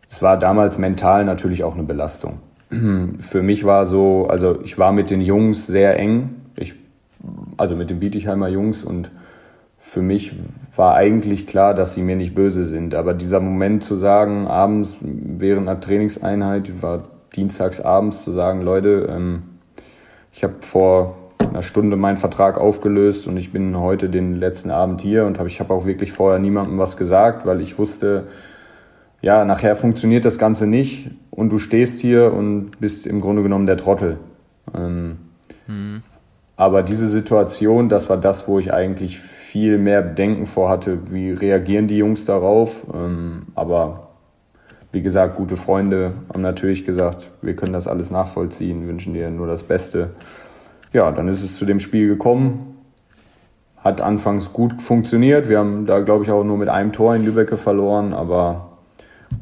es war damals mental natürlich auch eine Belastung. [clears throat] für mich war so, also ich war mit den Jungs sehr eng, ich, also mit den Bietigheimer Jungs und für mich war eigentlich klar, dass sie mir nicht böse sind. Aber dieser Moment zu sagen, abends während einer Trainingseinheit, war dienstags abends zu sagen, Leute, ähm, ich habe vor einer Stunde meinen Vertrag aufgelöst und ich bin heute den letzten Abend hier und hab, ich habe auch wirklich vorher niemandem was gesagt, weil ich wusste, ja, nachher funktioniert das Ganze nicht und du stehst hier und bist im Grunde genommen der Trottel. Ähm, mhm. Aber diese Situation, das war das, wo ich eigentlich viel mehr Bedenken vorhatte, wie reagieren die Jungs darauf. Ähm, aber wie gesagt, gute Freunde haben natürlich gesagt, wir können das alles nachvollziehen, wünschen dir nur das Beste. Ja, dann ist es zu dem Spiel gekommen. Hat anfangs gut funktioniert. Wir haben da, glaube ich, auch nur mit einem Tor in Lübecke verloren, aber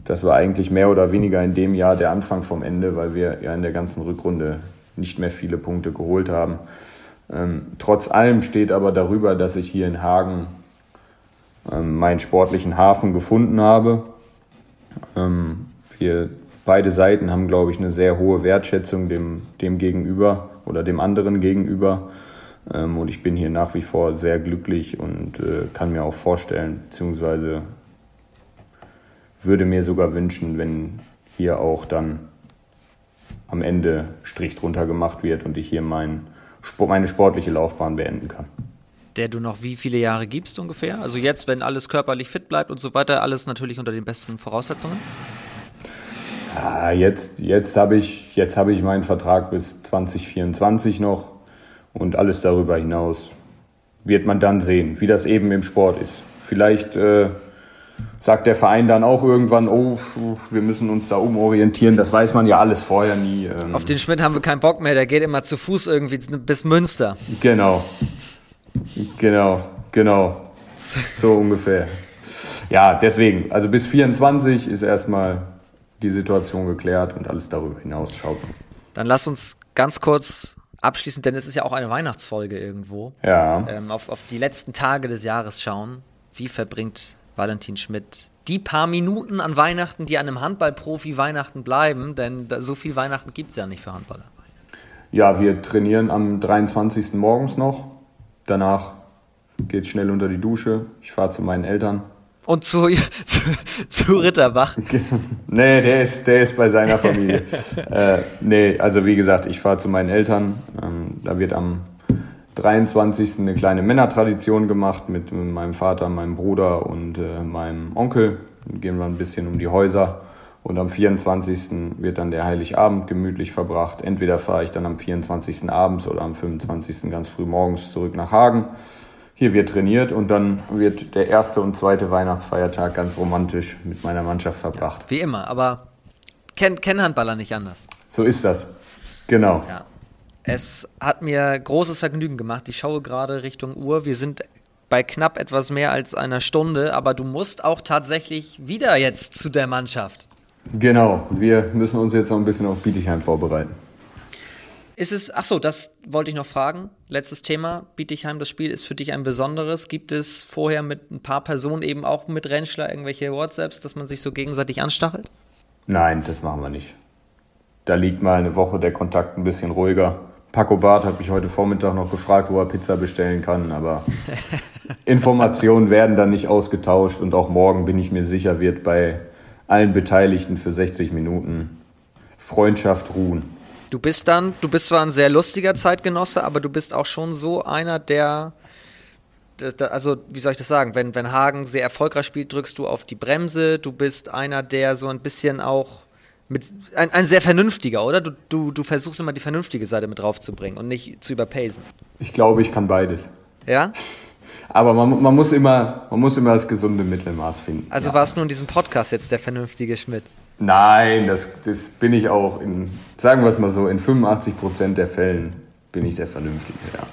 das war eigentlich mehr oder weniger in dem Jahr der Anfang vom Ende, weil wir ja in der ganzen Rückrunde nicht mehr viele Punkte geholt haben. Ähm, trotz allem steht aber darüber, dass ich hier in Hagen ähm, meinen sportlichen Hafen gefunden habe. Ähm, wir beide Seiten haben, glaube ich, eine sehr hohe Wertschätzung dem, dem Gegenüber oder dem anderen gegenüber. Ähm, und ich bin hier nach wie vor sehr glücklich und äh, kann mir auch vorstellen, beziehungsweise würde mir sogar wünschen, wenn hier auch dann am Ende Strich drunter gemacht wird und ich hier mein, meine sportliche Laufbahn beenden kann. Der du noch wie viele Jahre gibst ungefähr? Also jetzt, wenn alles körperlich fit bleibt und so weiter, alles natürlich unter den besten Voraussetzungen? Ja, jetzt jetzt habe ich, hab ich meinen Vertrag bis 2024 noch und alles darüber hinaus wird man dann sehen, wie das eben im Sport ist. Vielleicht äh, sagt der Verein dann auch irgendwann, oh, wir müssen uns da umorientieren. Das weiß man ja alles vorher nie. Ähm. Auf den Schmidt haben wir keinen Bock mehr, der geht immer zu Fuß irgendwie bis Münster. Genau. Genau, genau. [laughs] So ungefähr. Ja, deswegen, also bis 24 ist erstmal die Situation geklärt und alles darüber hinaus schaut man. Dann lass uns ganz kurz abschließend, denn es ist ja auch eine Weihnachtsfolge irgendwo. Ja. Ähm, auf, auf die letzten Tage des Jahres schauen. Wie verbringt Valentin Schmidt. Die paar Minuten an Weihnachten, die einem Handballprofi Weihnachten bleiben, denn so viel Weihnachten gibt es ja nicht für Handballer. Ja, wir trainieren am 23. morgens noch. Danach geht es schnell unter die Dusche. Ich fahre zu meinen Eltern. Und zu, [laughs] zu, zu, Ritterbach? nee, der ist, der ist bei seiner Familie. [laughs] äh, nee, also wie gesagt, ich fahre zu meinen Eltern. Ähm, da wird am 23. eine kleine Männertradition gemacht mit meinem Vater, meinem Bruder und äh, meinem Onkel. Dann gehen wir ein bisschen um die Häuser. Und am 24. wird dann der Heiligabend gemütlich verbracht. Entweder fahre ich dann am 24. abends oder am 25. ganz früh morgens zurück nach Hagen. Hier wird trainiert und dann wird der erste und zweite Weihnachtsfeiertag ganz romantisch mit meiner Mannschaft verbracht. Ja, wie immer, aber kennen kenn Handballer nicht anders. So ist das. Genau. Ja. Es hat mir großes Vergnügen gemacht. Ich schaue gerade Richtung Uhr. Wir sind bei knapp etwas mehr als einer Stunde, aber du musst auch tatsächlich wieder jetzt zu der Mannschaft. Genau, wir müssen uns jetzt noch ein bisschen auf Bietigheim vorbereiten. Ist es, ach so, das wollte ich noch fragen. Letztes Thema. Bietigheim, das Spiel ist für dich ein besonderes. Gibt es vorher mit ein paar Personen eben auch mit Rentschler irgendwelche WhatsApps, dass man sich so gegenseitig anstachelt? Nein, das machen wir nicht. Da liegt mal eine Woche der Kontakt ein bisschen ruhiger. Paco Barth hat mich heute Vormittag noch gefragt, wo er Pizza bestellen kann, aber [laughs] Informationen werden dann nicht ausgetauscht und auch morgen bin ich mir sicher, wird bei allen Beteiligten für 60 Minuten Freundschaft ruhen. Du bist dann, du bist zwar ein sehr lustiger Zeitgenosse, aber du bist auch schon so einer, der, also wie soll ich das sagen, wenn, wenn Hagen sehr erfolgreich spielt, drückst du auf die Bremse, du bist einer, der so ein bisschen auch mit, ein, ein sehr vernünftiger, oder? Du, du, du versuchst immer die vernünftige Seite mit draufzubringen und nicht zu überpacen. Ich glaube, ich kann beides. Ja? [laughs] Aber man, man, muss immer, man muss immer das gesunde Mittelmaß finden. Also ja. war es nur in diesem Podcast jetzt der vernünftige Schmidt? Nein, das, das bin ich auch in, sagen wir es mal so, in 85 Prozent der Fällen bin ich der Vernünftige, ja.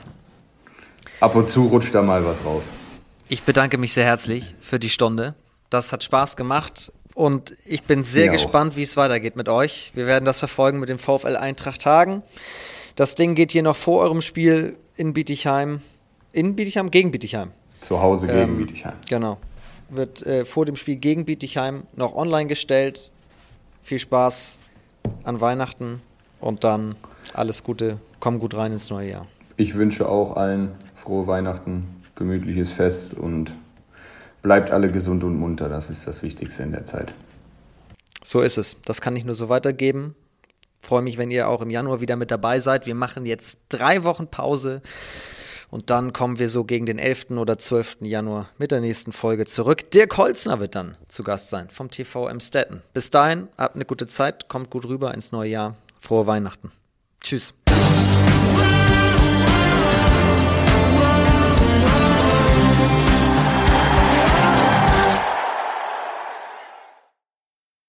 Ab und zu rutscht da mal was raus. Ich bedanke mich sehr herzlich für die Stunde. Das hat Spaß gemacht und ich bin sehr Mir gespannt, wie es weitergeht mit euch. Wir werden das verfolgen mit dem VfL Eintracht Hagen. Das Ding geht hier noch vor eurem Spiel in Bietigheim. In Bietigheim? Gegen Bietigheim. Zu Hause gegen ähm, Bietigheim. Genau. Wird äh, vor dem Spiel gegen Bietigheim noch online gestellt. Viel Spaß an Weihnachten und dann alles Gute. Komm gut rein ins neue Jahr. Ich wünsche auch allen frohe Weihnachten, gemütliches Fest und bleibt alle gesund und munter. Das ist das Wichtigste in der Zeit. So ist es. Das kann ich nur so weitergeben. Freue mich, wenn ihr auch im Januar wieder mit dabei seid. Wir machen jetzt drei Wochen Pause. Und dann kommen wir so gegen den 11. oder 12. Januar mit der nächsten Folge zurück. Dirk Holzner wird dann zu Gast sein vom TV Emstetten. Bis dahin, habt eine gute Zeit, kommt gut rüber ins neue Jahr. Frohe Weihnachten. Tschüss.